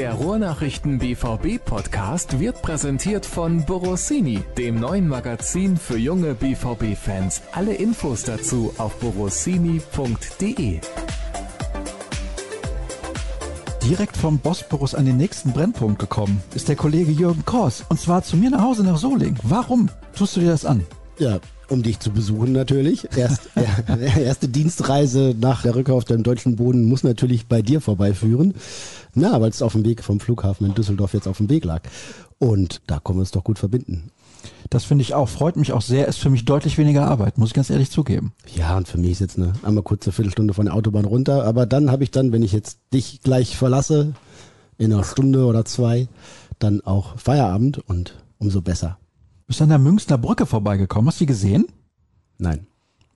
Der Ruhrnachrichten BVB Podcast wird präsentiert von Borossini, dem neuen Magazin für junge BVB Fans. Alle Infos dazu auf borossini.de. Direkt vom Bosporus an den nächsten Brennpunkt gekommen ist der Kollege Jürgen Kors und zwar zu mir nach Hause nach Soling. Warum tust du dir das an? Ja, um dich zu besuchen natürlich. Erst, erste Dienstreise nach der Rückkehr auf dem deutschen Boden muss natürlich bei dir vorbeiführen. Na, weil es auf dem Weg vom Flughafen in Düsseldorf jetzt auf dem Weg lag. Und da kommen wir es doch gut verbinden. Das finde ich auch, freut mich auch sehr, ist für mich deutlich weniger Arbeit, muss ich ganz ehrlich zugeben. Ja, und für mich ist jetzt eine einmal kurze Viertelstunde von der Autobahn runter, aber dann habe ich dann, wenn ich jetzt dich gleich verlasse, in einer Stunde oder zwei, dann auch Feierabend und umso besser. Bist an der Münchner Brücke vorbeigekommen, hast du die gesehen? Nein.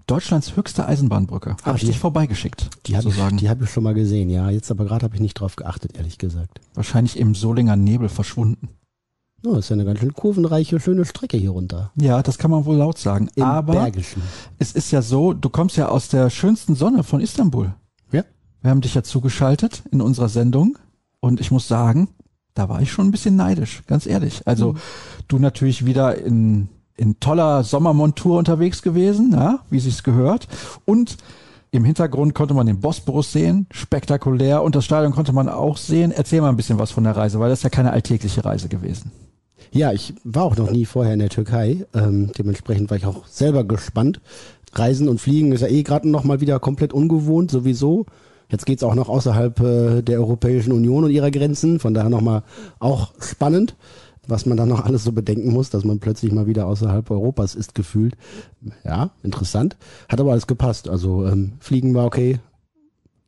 Deutschlands höchste Eisenbahnbrücke. Habe ich dich vorbeigeschickt. Die habe ich, die hab ich schon mal gesehen, ja. Jetzt aber gerade habe ich nicht drauf geachtet, ehrlich gesagt. Wahrscheinlich im Solinger Nebel verschwunden. Oh, ist ja eine ganz schön kurvenreiche, schöne Strecke hier runter. Ja, das kann man wohl laut sagen. Im Aber Bergischen. es ist ja so, du kommst ja aus der schönsten Sonne von Istanbul. Ja. Wir haben dich ja zugeschaltet in unserer Sendung und ich muss sagen, da war ich schon ein bisschen neidisch, ganz ehrlich. Also Mhm. du natürlich wieder in, in toller Sommermontur unterwegs gewesen, ja, wie sich's gehört. Und im Hintergrund konnte man den Bosporus sehen, spektakulär. Und das Stadion konnte man auch sehen. Erzähl mal ein bisschen was von der Reise, weil das ist ja keine alltägliche Reise gewesen. Ja, ich war auch noch nie vorher in der Türkei. Ähm, dementsprechend war ich auch selber gespannt. Reisen und Fliegen ist ja eh gerade noch mal wieder komplett ungewohnt, sowieso. Jetzt geht's auch noch außerhalb äh, der Europäischen Union und ihrer Grenzen. Von daher nochmal auch spannend, was man dann noch alles so bedenken muss, dass man plötzlich mal wieder außerhalb Europas ist gefühlt. Ja, interessant. Hat aber alles gepasst. Also ähm, Fliegen war okay.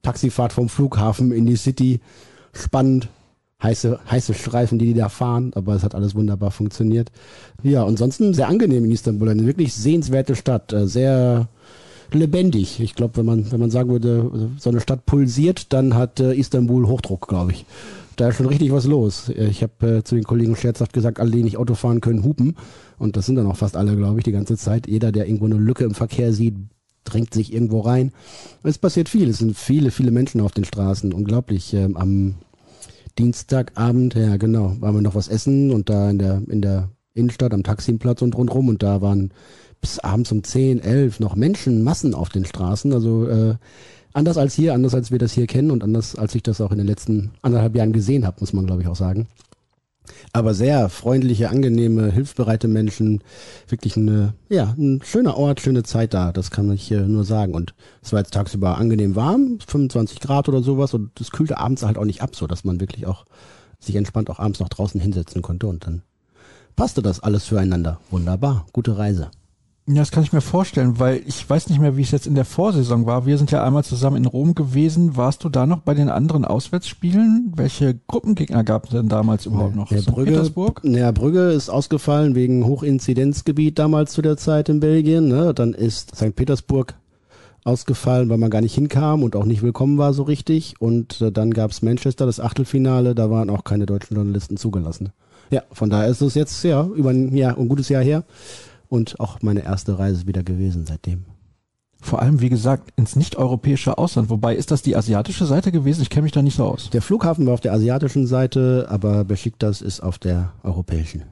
Taxifahrt vom Flughafen in die City, spannend. Heiße, heiße Streifen, die die da fahren, aber es hat alles wunderbar funktioniert. Ja, ansonsten sehr angenehm in Istanbul, eine wirklich sehenswerte Stadt, äh, sehr lebendig. Ich glaube, wenn man, wenn man sagen würde, so eine Stadt pulsiert, dann hat äh, Istanbul Hochdruck, glaube ich. Da ist schon richtig was los. Ich habe äh, zu den Kollegen scherzhaft gesagt, alle, die nicht Auto fahren können, hupen. Und das sind dann auch fast alle, glaube ich, die ganze Zeit. Jeder, der irgendwo eine Lücke im Verkehr sieht, drängt sich irgendwo rein. Es passiert viel. Es sind viele, viele Menschen auf den Straßen. Unglaublich. Ähm, am Dienstagabend, ja genau, waren wir noch was essen und da in der, in der Innenstadt am Taximplatz und rundrum und da waren bis abends um 10, 11 noch Menschenmassen auf den Straßen. Also äh, anders als hier, anders als wir das hier kennen und anders als ich das auch in den letzten anderthalb Jahren gesehen habe, muss man glaube ich auch sagen. Aber sehr freundliche, angenehme, hilfsbereite Menschen. Wirklich eine, ja, ein schöner Ort, schöne Zeit da. Das kann ich äh, nur sagen. Und es war jetzt tagsüber angenehm warm, 25 Grad oder sowas. Und es kühlte abends halt auch nicht ab, so dass man wirklich auch sich entspannt auch abends noch draußen hinsetzen konnte. Und dann passte das alles füreinander. Wunderbar. Gute Reise. Ja, das kann ich mir vorstellen, weil ich weiß nicht mehr, wie es jetzt in der Vorsaison war. Wir sind ja einmal zusammen in Rom gewesen. Warst du da noch bei den anderen Auswärtsspielen? Welche Gruppengegner gab es denn damals überhaupt noch? St. Brügge, Petersburg? Ja, Brügge ist ausgefallen wegen Hochinzidenzgebiet damals zu der Zeit in Belgien. Ne? Dann ist St. Petersburg ausgefallen, weil man gar nicht hinkam und auch nicht willkommen war so richtig. Und äh, dann gab's Manchester, das Achtelfinale, da waren auch keine deutschen Journalisten zugelassen. Ja, von daher ist es jetzt ja über ein Jahr, ein gutes Jahr her und auch meine erste Reise wieder gewesen seitdem. Vor allem, wie gesagt, ins nicht-europäische Ausland. Wobei, ist das die asiatische Seite gewesen? Ich kenne mich da nicht so aus. Der Flughafen war auf der asiatischen Seite, aber Besiktas ist auf der europäischen.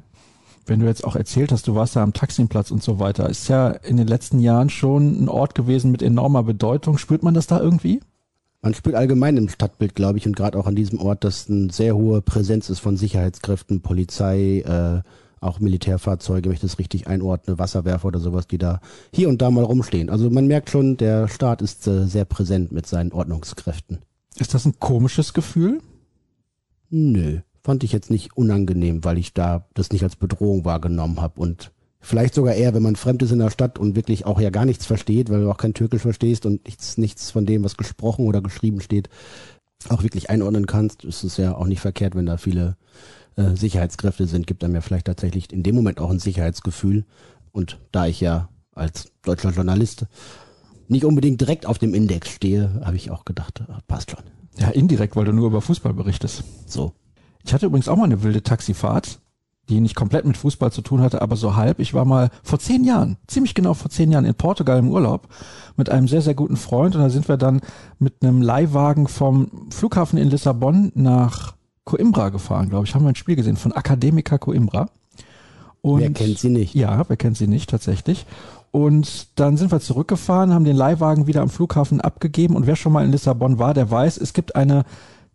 Wenn du jetzt auch erzählt hast, du warst da am Taximplatz und so weiter, ist ja in den letzten Jahren schon ein Ort gewesen mit enormer Bedeutung. Spürt man das da irgendwie? Man spürt allgemein im Stadtbild, glaube ich, und gerade auch an diesem Ort, dass eine sehr hohe Präsenz ist von Sicherheitskräften, Polizei, äh, auch Militärfahrzeuge, wenn ich das richtig einordne, Wasserwerfer oder sowas, die da hier und da mal rumstehen. Also man merkt schon, der Staat ist äh, sehr präsent mit seinen Ordnungskräften. Ist das ein komisches Gefühl? Nö, fand ich jetzt nicht unangenehm, weil ich da das nicht als Bedrohung wahrgenommen habe und vielleicht sogar eher, wenn man fremd ist in der Stadt und wirklich auch ja gar nichts versteht, weil du auch kein Türkisch verstehst und nichts, nichts von dem, was gesprochen oder geschrieben steht, auch wirklich einordnen kannst, ist es ja auch nicht verkehrt, wenn da viele äh, Sicherheitskräfte sind, gibt einem ja vielleicht tatsächlich in dem Moment auch ein Sicherheitsgefühl. Und da ich ja als deutscher Journalist nicht unbedingt direkt auf dem Index stehe, habe ich auch gedacht, ah, passt schon. Ja, indirekt, weil du nur über Fußball berichtest. So. Ich hatte übrigens auch mal eine wilde Taxifahrt, die nicht komplett mit Fußball zu tun hatte, aber so halb. Ich war mal vor zehn Jahren, ziemlich genau vor zehn Jahren in Portugal im Urlaub mit einem sehr, sehr guten Freund und da sind wir dann mit einem Leihwagen vom Flughafen in Lissabon nach Coimbra gefahren, glaube ich. Haben wir ein Spiel gesehen von Academica Coimbra. Und, wer kennt sie nicht? Ja, wer kennt sie nicht tatsächlich. Und dann sind wir zurückgefahren, haben den Leihwagen wieder am Flughafen abgegeben. Und wer schon mal in Lissabon war, der weiß, es gibt eine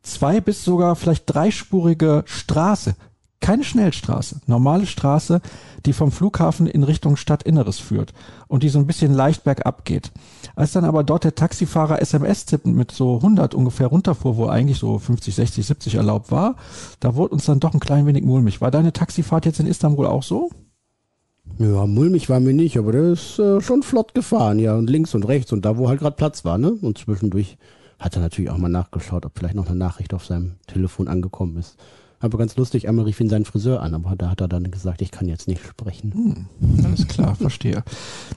zwei bis sogar vielleicht dreispurige Straße. Keine Schnellstraße, normale Straße, die vom Flughafen in Richtung Stadtinneres führt und die so ein bisschen leicht bergab geht. Als dann aber dort der Taxifahrer SMS tippen mit so 100 ungefähr runterfuhr, wo eigentlich so 50, 60, 70 erlaubt war, da wurde uns dann doch ein klein wenig mulmig. War deine Taxifahrt jetzt in Istanbul auch so? Ja, mulmig war mir nicht, aber der ist äh, schon flott gefahren, ja, und links und rechts und da, wo halt gerade Platz war, ne? Und zwischendurch hat er natürlich auch mal nachgeschaut, ob vielleicht noch eine Nachricht auf seinem Telefon angekommen ist. Aber ganz lustig, einmal rief ihn seinen Friseur an, aber da hat er dann gesagt, ich kann jetzt nicht sprechen. Hm, alles klar, verstehe.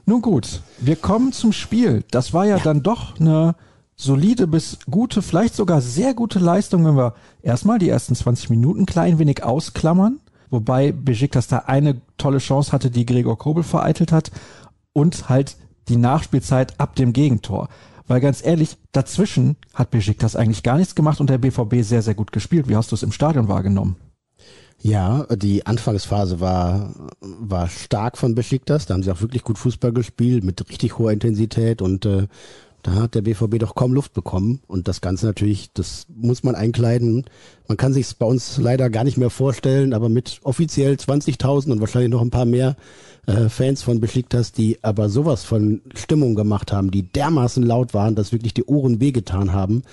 Nun gut, wir kommen zum Spiel. Das war ja, ja, dann doch eine solide bis gute, vielleicht sogar sehr gute Leistung, wenn wir erstmal die ersten 20 Minuten klein wenig ausklammern. Wobei Besiktas da eine tolle Chance hatte, die Gregor Kobel vereitelt hat und halt die Nachspielzeit ab dem Gegentor. Weil ganz ehrlich, dazwischen hat Besiktas eigentlich gar nichts gemacht und der BVB sehr, sehr gut gespielt. Wie hast du es im Stadion wahrgenommen? Ja, die Anfangsphase war, war stark von Besiktas. Da haben sie auch wirklich gut Fußball gespielt mit richtig hoher Intensität und äh, da hat der BVB doch kaum Luft bekommen und das Ganze natürlich, das muss man einkleiden. Man kann sich bei uns leider gar nicht mehr vorstellen, aber mit offiziell 20.000 und wahrscheinlich noch ein paar mehr äh, Fans von Besiktas, die aber sowas von Stimmung gemacht haben, die dermaßen laut waren, dass wirklich die Ohren wehgetan haben,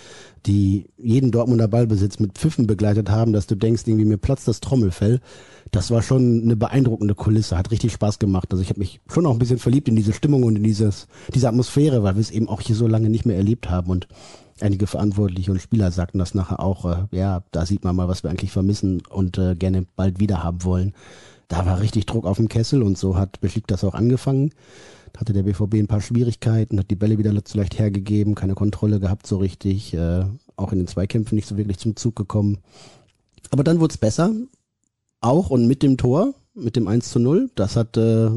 die jeden Dortmunder Ballbesitz mit Pfiffen begleitet haben, dass du denkst, irgendwie mir platzt das Trommelfell das war schon eine beeindruckende Kulisse, hat richtig Spaß gemacht. Also ich habe mich schon auch ein bisschen verliebt in diese Stimmung und in dieses, diese Atmosphäre, weil wir es eben auch hier so lange nicht mehr erlebt haben und einige Verantwortliche und Spieler sagten das nachher auch, äh, ja, da sieht man mal, was wir eigentlich vermissen und äh, gerne bald wieder haben wollen. Da war richtig Druck auf dem Kessel und so hat Beschickt das auch angefangen. Da hatte der BVB ein paar Schwierigkeiten, hat die Bälle wieder zu leicht hergegeben, keine Kontrolle gehabt so richtig, äh, auch in den Zweikämpfen nicht so wirklich zum Zug gekommen. Aber dann wurde es besser auch und mit dem Tor, mit dem 1 zu 0. Das hat äh,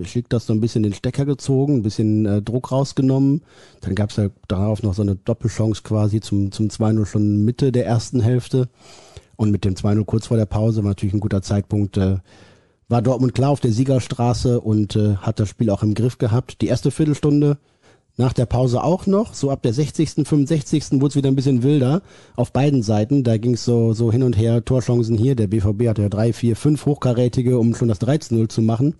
Beschickt das so ein bisschen den Stecker gezogen, ein bisschen äh, Druck rausgenommen. Dann gab es ja darauf noch so eine Doppelchance quasi zum, zum 2-0 schon Mitte der ersten Hälfte. Und mit dem 2-0 kurz vor der Pause war natürlich ein guter Zeitpunkt. Äh, war Dortmund klar auf der Siegerstraße und äh, hat das Spiel auch im Griff gehabt. Die erste Viertelstunde nach der Pause auch noch. So ab der 60., 65. wurde es wieder ein bisschen wilder auf beiden Seiten. Da ging es so, so hin und her, Torchancen hier. Der BVB hatte ja drei, vier, fünf hochkarätige, um schon das 13-0 zu machen.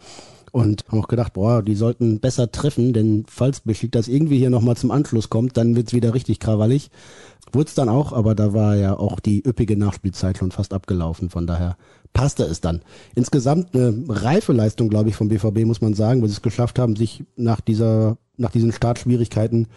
Und haben auch gedacht, boah, die sollten besser treffen, denn falls Beschik das irgendwie hier nochmal zum Anschluss kommt, dann wird's wieder richtig krawallig. Wurde es dann auch, aber da war ja auch die üppige Nachspielzeit schon fast abgelaufen. Von daher passte es dann. Insgesamt eine reife Leistung, glaube ich, vom BVB, muss man sagen, weil sie es geschafft haben, sich nach dieser nach diesen Startschwierigkeiten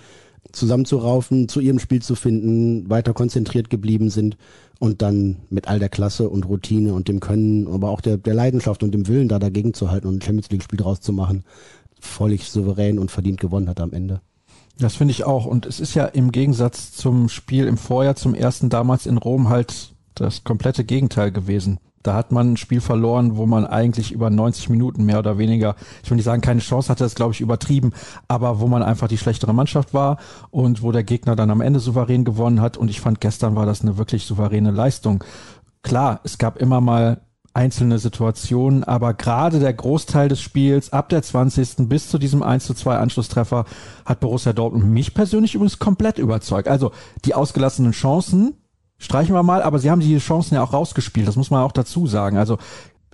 zusammenzuraufen, zu ihrem Spiel zu finden, weiter konzentriert geblieben sind und dann mit all der Klasse und Routine und dem Können, aber auch der, der Leidenschaft und dem Willen da dagegen zu halten und ein Champions League Spiel draus zu machen, völlig souverän und verdient gewonnen hat am Ende. Das finde ich auch. Und es ist ja im Gegensatz zum Spiel im Vorjahr, zum ersten damals in Rom halt das komplette Gegenteil gewesen. Da hat man ein Spiel verloren, wo man eigentlich über 90 Minuten mehr oder weniger, ich will nicht sagen, keine Chance hatte, das glaube ich übertrieben, aber wo man einfach die schlechtere Mannschaft war und wo der Gegner dann am Ende souverän gewonnen hat. Und ich fand, gestern war das eine wirklich souveräne Leistung. Klar, es gab immer mal einzelne Situationen, aber gerade der Großteil des Spiels ab der 20. bis zu diesem 1 zu 2 Anschlusstreffer hat Borussia Dortmund mich persönlich übrigens komplett überzeugt. Also die ausgelassenen Chancen, streichen wir mal, aber sie haben die Chancen ja auch rausgespielt, das muss man auch dazu sagen. Also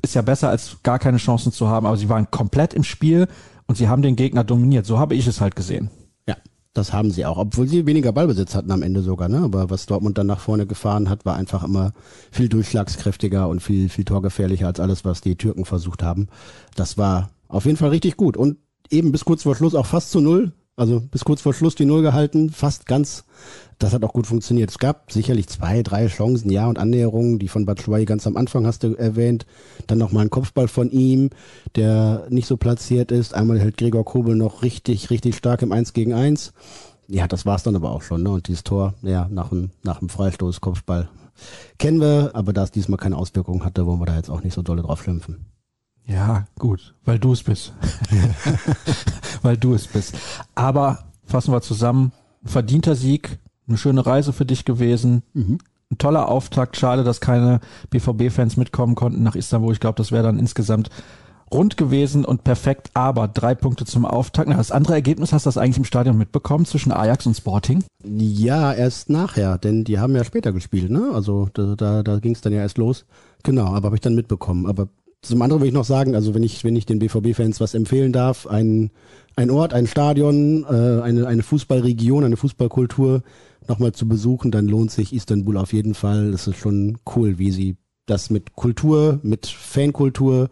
ist ja besser als gar keine Chancen zu haben, aber sie waren komplett im Spiel und sie haben den Gegner dominiert. So habe ich es halt gesehen. Ja, das haben sie auch, obwohl sie weniger Ballbesitz hatten am Ende sogar, ne? Aber was Dortmund dann nach vorne gefahren hat, war einfach immer viel durchschlagskräftiger und viel, viel torgefährlicher als alles, was die Türken versucht haben. Das war auf jeden Fall richtig gut und eben bis kurz vor Schluss auch fast zu null. Also bis kurz vor Schluss die Null gehalten, fast ganz das hat auch gut funktioniert. Es gab sicherlich zwei, drei Chancen, ja, und Annäherungen, die von Batshuayi ganz am Anfang hast du erwähnt. Dann nochmal ein Kopfball von ihm, der nicht so platziert ist. Einmal hält Gregor Kobel noch richtig, richtig stark im 1 gegen 1. Ja, das war's dann aber auch schon, ne? Und dieses Tor, ja, nach dem, nach dem Freistoß, Kopfball. Kennen wir, aber da es diesmal keine Auswirkungen hatte, wollen wir da jetzt auch nicht so dolle drauf schimpfen. Ja, gut, weil du es bist. weil du es bist. Aber fassen wir zusammen, verdienter Sieg, eine schöne Reise für dich gewesen. Mhm. ein toller Auftakt. Schade, dass keine BVB-Fans mitkommen konnten nach Istanbul. Ich glaube, das wäre dann insgesamt rund gewesen und perfekt, aber drei Punkte zum Auftakt. Na, das andere Ergebnis hast du das eigentlich im Stadion mitbekommen zwischen Ajax und Sporting? Ja, erst nachher, denn die haben ja später gespielt, ne? Also da, da, da ging es dann ja erst los. Genau, aber habe ich dann mitbekommen. Aber zum anderen will ich noch sagen, also wenn ich, wenn ich den BVB-Fans was empfehlen darf, ein, ein Ort, ein Stadion, äh, eine, eine Fußballregion, eine Fußballkultur nochmal zu besuchen, dann lohnt sich Istanbul auf jeden Fall. Das ist schon cool, wie sie das mit Kultur, mit Fankultur,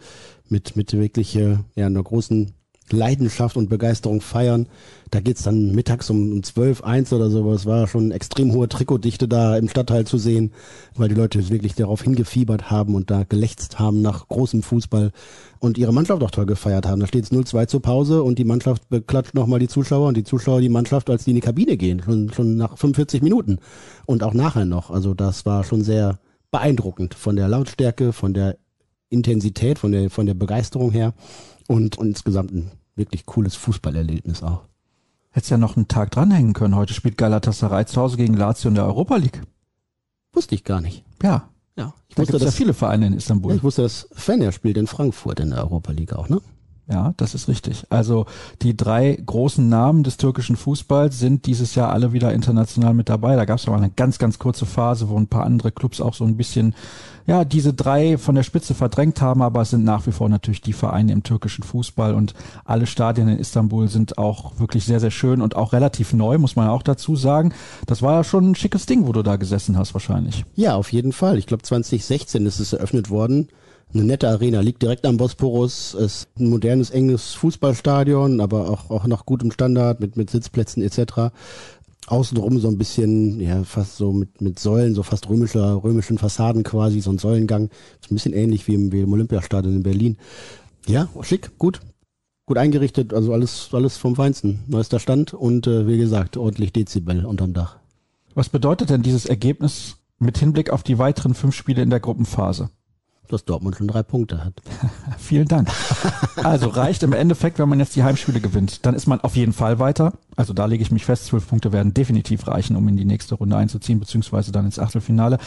mit, mit wirklich äh, ja, einer großen Leidenschaft und Begeisterung feiern. Da geht's dann mittags um, um 12, 1 oder so. Es war schon extrem hohe Trikotdichte da im Stadtteil zu sehen, weil die Leute wirklich darauf hingefiebert haben und da gelächzt haben nach großem Fußball und ihre Mannschaft auch toll gefeiert haben. Da steht's 0-2 zur Pause und die Mannschaft beklatscht nochmal die Zuschauer und die Zuschauer die Mannschaft, als die in die Kabine gehen, schon, schon nach 45 Minuten und auch nachher noch. Also das war schon sehr beeindruckend von der Lautstärke, von der Intensität, von der, von der Begeisterung her und, und insgesamt ein wirklich cooles Fußballerlebnis auch. Hättest ja noch einen Tag dranhängen können. Heute spielt Galatasaray zu Hause gegen Lazio in der Europa League. Wusste ich gar nicht. Ja. Ja, ich Da wusste, es ja dass, viele Vereine in Istanbul. ja, ich wusste, dass Fenner spielt in Frankfurt in der Europa League auch, ne? Ja, das ist richtig. Also die drei großen Namen des türkischen Fußballs sind dieses Jahr alle wieder international mit dabei. Da gab es mal eine ganz, ganz kurze Phase, wo ein paar andere Clubs auch so ein bisschen, ja, diese drei von der Spitze verdrängt haben, aber es sind nach wie vor natürlich die Vereine im türkischen Fußball und alle Stadien in Istanbul sind auch wirklich sehr, sehr schön und auch relativ neu, muss man auch dazu sagen. Das war ja schon ein schickes Ding, wo du da gesessen hast wahrscheinlich. Ja, auf jeden Fall. Ich glaube 2016 ist es eröffnet worden. Eine nette Arena, liegt direkt am Bosporus, ist ein modernes, enges Fußballstadion, aber auch, auch nach gutem Standard mit, mit Sitzplätzen etc. Außenrum so ein bisschen, ja, fast so mit, mit Säulen, so fast römischer, römischen Fassaden quasi, so ein Säulengang. Ist ein bisschen ähnlich wie im, wie im Olympiastadion in Berlin. Ja, schick, gut. Gut eingerichtet, also alles, alles vom Feinsten. Neuester Stand und äh, wie gesagt, ordentlich Dezibel unterm Dach. Was bedeutet denn dieses Ergebnis mit Hinblick auf die weiteren fünf Spiele in der Gruppenphase? Dass Dortmund schon drei Punkte hat. Vielen Dank. Also reicht im Endeffekt, wenn man jetzt die Heimspiele gewinnt, dann ist man auf jeden Fall weiter. Also da lege ich mich fest, zwölf Punkte werden definitiv reichen, um in die nächste Runde einzuziehen, beziehungsweise dann ins Achtelfinale.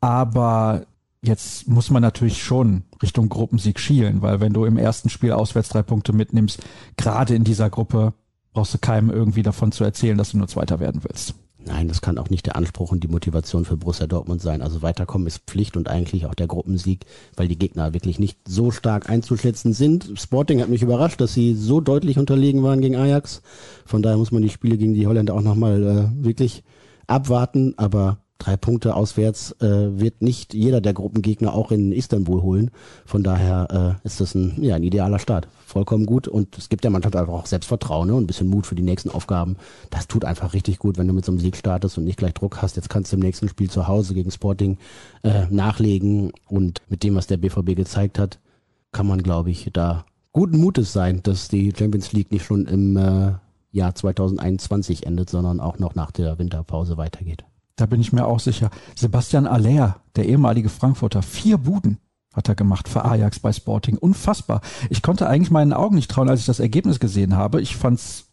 Aber jetzt muss man natürlich schon Richtung Gruppensieg schielen, weil wenn du im ersten Spiel auswärts drei Punkte mitnimmst, gerade in dieser Gruppe, brauchst du keinem irgendwie davon zu erzählen, dass du nur Zweiter werden willst. Nein, das kann auch nicht der Anspruch und die Motivation für Borussia Dortmund sein. Also weiterkommen ist Pflicht und eigentlich auch der Gruppensieg, weil die Gegner wirklich nicht so stark einzuschätzen sind. Sporting hat mich überrascht, dass sie so deutlich unterlegen waren gegen Ajax. Von daher muss man die Spiele gegen die Holländer auch nochmal äh, wirklich abwarten. Aber drei Punkte auswärts äh, wird nicht jeder der Gruppengegner auch in Istanbul holen. Von daher äh, ist das ein, ja, ein idealer Start. Vollkommen gut. Und es gibt der Mannschaft einfach auch Selbstvertrauen ne? und ein bisschen Mut für die nächsten Aufgaben. Das tut einfach richtig gut, wenn du mit so einem Sieg startest und nicht gleich Druck hast. Jetzt kannst du im nächsten Spiel zu Hause gegen Sporting äh, nachlegen. Und mit dem, was der BVB gezeigt hat, kann man, glaube ich, da guten Mutes sein, dass die Champions League nicht schon im äh, Jahr 2021 endet, sondern auch noch nach der Winterpause weitergeht. Da bin ich mir auch sicher. Sebastian Aller, der ehemalige Frankfurter, vier Buden hat er gemacht für Ajax bei Sporting. Unfassbar. Ich konnte eigentlich meinen Augen nicht trauen, als ich das Ergebnis gesehen habe. Ich fand's,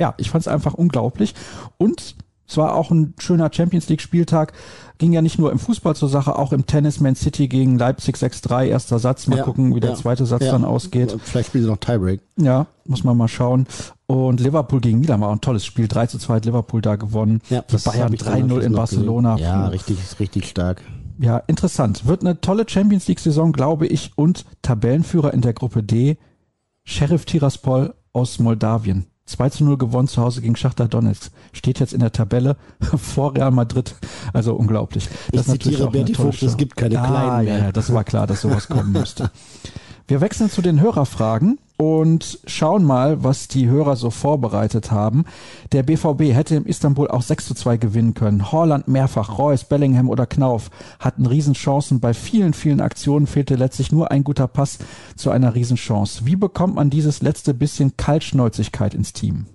ja, ich fand's einfach unglaublich. Und es war auch ein schöner Champions League Spieltag. Ging ja nicht nur im Fußball zur Sache, auch im Tennis Man City gegen Leipzig 6-3, erster Satz. Mal Ja, gucken, wie der ja, zweite Satz ja. dann ausgeht. Vielleicht spielen sie noch Tiebreak. Ja, muss man mal schauen. Und Liverpool gegen Milan war ein tolles Spiel. 3 zu 2 hat Liverpool da gewonnen. die das Bayern hab ich dann 3-0 in. Barcelona. Ja, Puh. richtig, richtig stark. Ja, interessant. Wird eine tolle Champions League Saison, glaube ich. Und Tabellenführer in der Gruppe D, Sheriff Tiraspol aus Moldawien. 2 zu 0 gewonnen zu Hause gegen Schachtar Donetsk. Steht jetzt in der Tabelle vor Real Madrid. Also unglaublich. Ich ist natürlich zitiere Berti Vogt, es gibt keine ah, Kleinen mehr. ja, das war klar, dass sowas kommen müsste. Wir wechseln zu den Hörerfragen und schauen mal, was die Hörer so vorbereitet haben. Der BVB hätte im Istanbul auch 6 zu 2 gewinnen können. Horland mehrfach, Reus, Bellingham oder Knauf hatten Riesenchancen. Bei vielen, vielen Aktionen fehlte letztlich nur ein guter Pass zu einer Riesenchance. Wie bekommt man dieses letzte bisschen Kaltschnäuzigkeit ins Team?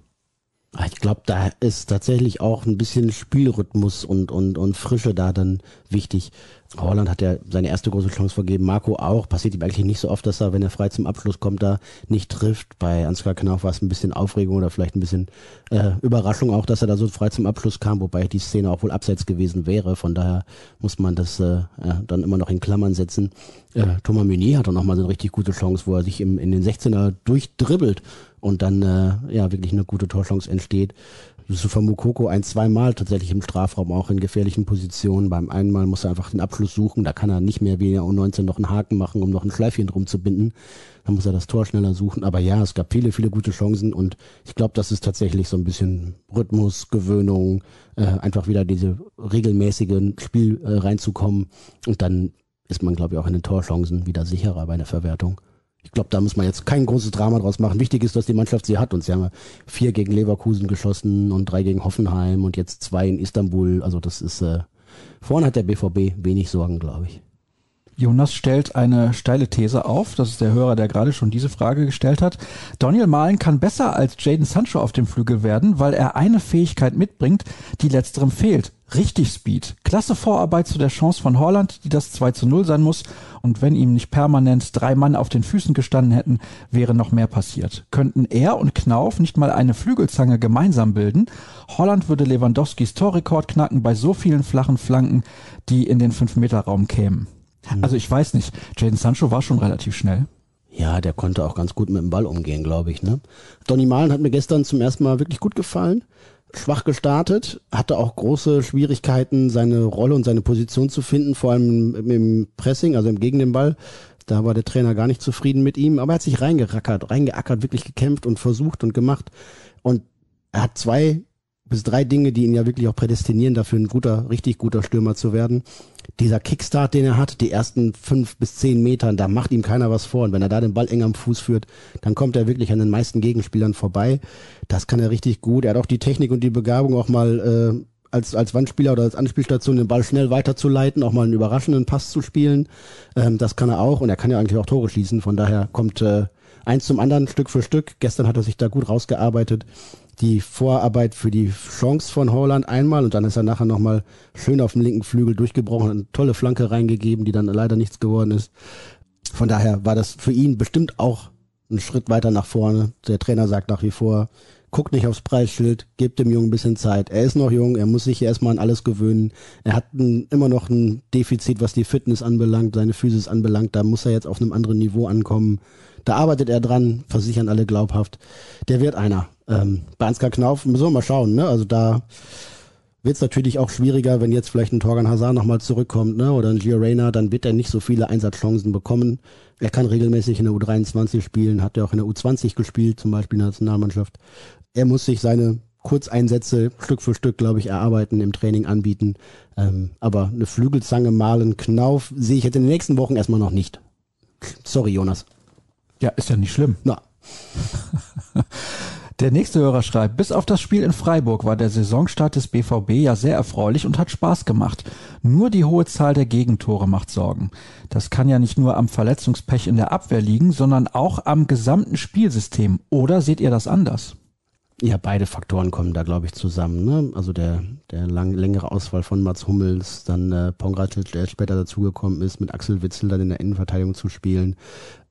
Ah, ich glaube, da ist tatsächlich auch ein bisschen Spielrhythmus und, und, und Frische da dann wichtig. Holland hat ja seine erste große Chance vergeben, Marco auch. Passiert ihm eigentlich nicht so oft, dass er, wenn er frei zum Abschluss kommt, da nicht trifft. Bei Ansgar Knauf war es ein bisschen Aufregung oder vielleicht ein bisschen äh, Überraschung auch, dass er da so frei zum Abschluss kam, wobei die Szene auch wohl abseits gewesen wäre. Von daher muss man das äh, ja, dann immer noch in Klammern setzen. Äh, Thomas Meunier hat auch nochmal so eine richtig gute Chance, wo er sich im, in den 16er durchdribbelt und dann äh, ja wirklich eine gute Torchance entsteht. Yusufa Mukoko ein, zweimal tatsächlich im Strafraum auch in gefährlichen Positionen. Beim einen Mal muss er einfach den Abschluss suchen. Da kann er nicht mehr wie U19 noch einen Haken machen, um noch ein Schleifchen drum zu binden. Dann muss er das Tor schneller suchen. Aber ja, es gab viele, viele gute Chancen und ich glaube, das ist tatsächlich so ein bisschen Rhythmus, Gewöhnung, äh, einfach wieder diese regelmäßigen Spiel äh, reinzukommen. Und dann ist man, glaube ich, auch in den Torchancen wieder sicherer bei einer Verwertung. Ich glaube, da muss man jetzt kein großes Drama draus machen. Wichtig ist, dass die Mannschaft sie hat. Und sie haben vier gegen Leverkusen geschossen und drei gegen Hoffenheim und jetzt zwei in Istanbul. Also das ist, äh, vorne hat der BVB wenig Sorgen, glaube ich. Jonas stellt eine steile These auf. Das ist der Hörer, der gerade schon diese Frage gestellt hat. Daniel Mahlen kann besser als Jaden Sancho auf dem Flügel werden, weil er eine Fähigkeit mitbringt, die letzterem fehlt. Richtig Speed. Klasse Vorarbeit zu der Chance von Holland, die das 2 zu 0 sein muss. Und wenn ihm nicht permanent drei Mann auf den Füßen gestanden hätten, wäre noch mehr passiert. Könnten er und Knauf nicht mal eine Flügelzange gemeinsam bilden? Holland würde Lewandowskis Torrekord knacken bei so vielen flachen Flanken, die in den 5-Meter-Raum kämen. Mhm. Also ich weiß nicht, Jaden Sancho war schon relativ schnell. Ja, der konnte auch ganz gut mit dem Ball umgehen, glaube ich. Ne? Donny Malen hat mir gestern zum ersten Mal wirklich gut gefallen. Schwach gestartet, hatte auch große Schwierigkeiten, seine Rolle und seine Position zu finden, vor allem im Pressing, also im gegen den Ball. Da war der Trainer gar nicht zufrieden mit ihm, aber er hat sich reingerackert, reingeackert, wirklich gekämpft und versucht und gemacht. Und er hat zwei bis drei Dinge, die ihn ja wirklich auch prädestinieren, dafür ein guter, richtig guter Stürmer zu werden. Dieser Kickstart, den er hat, die ersten fünf bis zehn Metern, da macht ihm keiner was vor. Und wenn er da den Ball eng am Fuß führt, dann kommt er wirklich an den meisten Gegenspielern vorbei. Das kann er richtig gut. Er hat auch die Technik und die Begabung auch mal äh, als, als Wandspieler oder als Anspielstation den Ball schnell weiterzuleiten, auch mal einen überraschenden Pass zu spielen. Ähm, das kann er auch und er kann ja eigentlich auch Tore schießen. Von daher kommt äh, eins zum anderen Stück für Stück. Gestern hat er sich da gut rausgearbeitet die Vorarbeit für die Chance von Holland einmal und dann ist er nachher nochmal schön auf dem linken Flügel durchgebrochen, eine tolle Flanke reingegeben, die dann leider nichts geworden ist. Von daher war das für ihn bestimmt auch ein Schritt weiter nach vorne. Der Trainer sagt nach wie vor, guckt nicht aufs Preisschild, gebt dem Jungen ein bisschen Zeit. Er ist noch jung, er muss sich erstmal an alles gewöhnen. Er hat ein, immer noch ein Defizit, was die Fitness anbelangt, seine Physis anbelangt. Da muss er jetzt auf einem anderen Niveau ankommen. Da arbeitet er dran, versichern alle glaubhaft. Der wird einer. Ähm, bei Ansgar Knauf müssen wir mal schauen, ne? Also da wird es natürlich auch schwieriger, wenn jetzt vielleicht ein Torgan Hazard nochmal zurückkommt, ne? Oder ein Gio Reyna, dann wird er nicht so viele Einsatzchancen bekommen. Er kann regelmäßig in der U23 spielen, hat ja auch in der U20 gespielt, zum Beispiel in der Nationalmannschaft. Er muss sich seine Kurzeinsätze Stück für Stück, glaube ich, erarbeiten, im Training anbieten. Ähm, aber eine Flügelzange malen, Knauf sehe ich jetzt in den nächsten Wochen erstmal noch nicht. Sorry, Jonas. Ja, ist ja nicht schlimm. Na. Der nächste Hörer schreibt, bis auf das Spiel in Freiburg war der Saisonstart des BVB ja sehr erfreulich und hat Spaß gemacht. Nur die hohe Zahl der Gegentore macht Sorgen. Das kann ja nicht nur am Verletzungspech in der Abwehr liegen, sondern auch am gesamten Spielsystem. Oder seht ihr das anders? Ja, beide Faktoren kommen da, glaube ich, zusammen. Ne? Also der, der lang, längere Auswahl von Mats Hummels, dann äh, Pongracic, der später dazugekommen ist, mit Axel Witzel dann in der Innenverteidigung zu spielen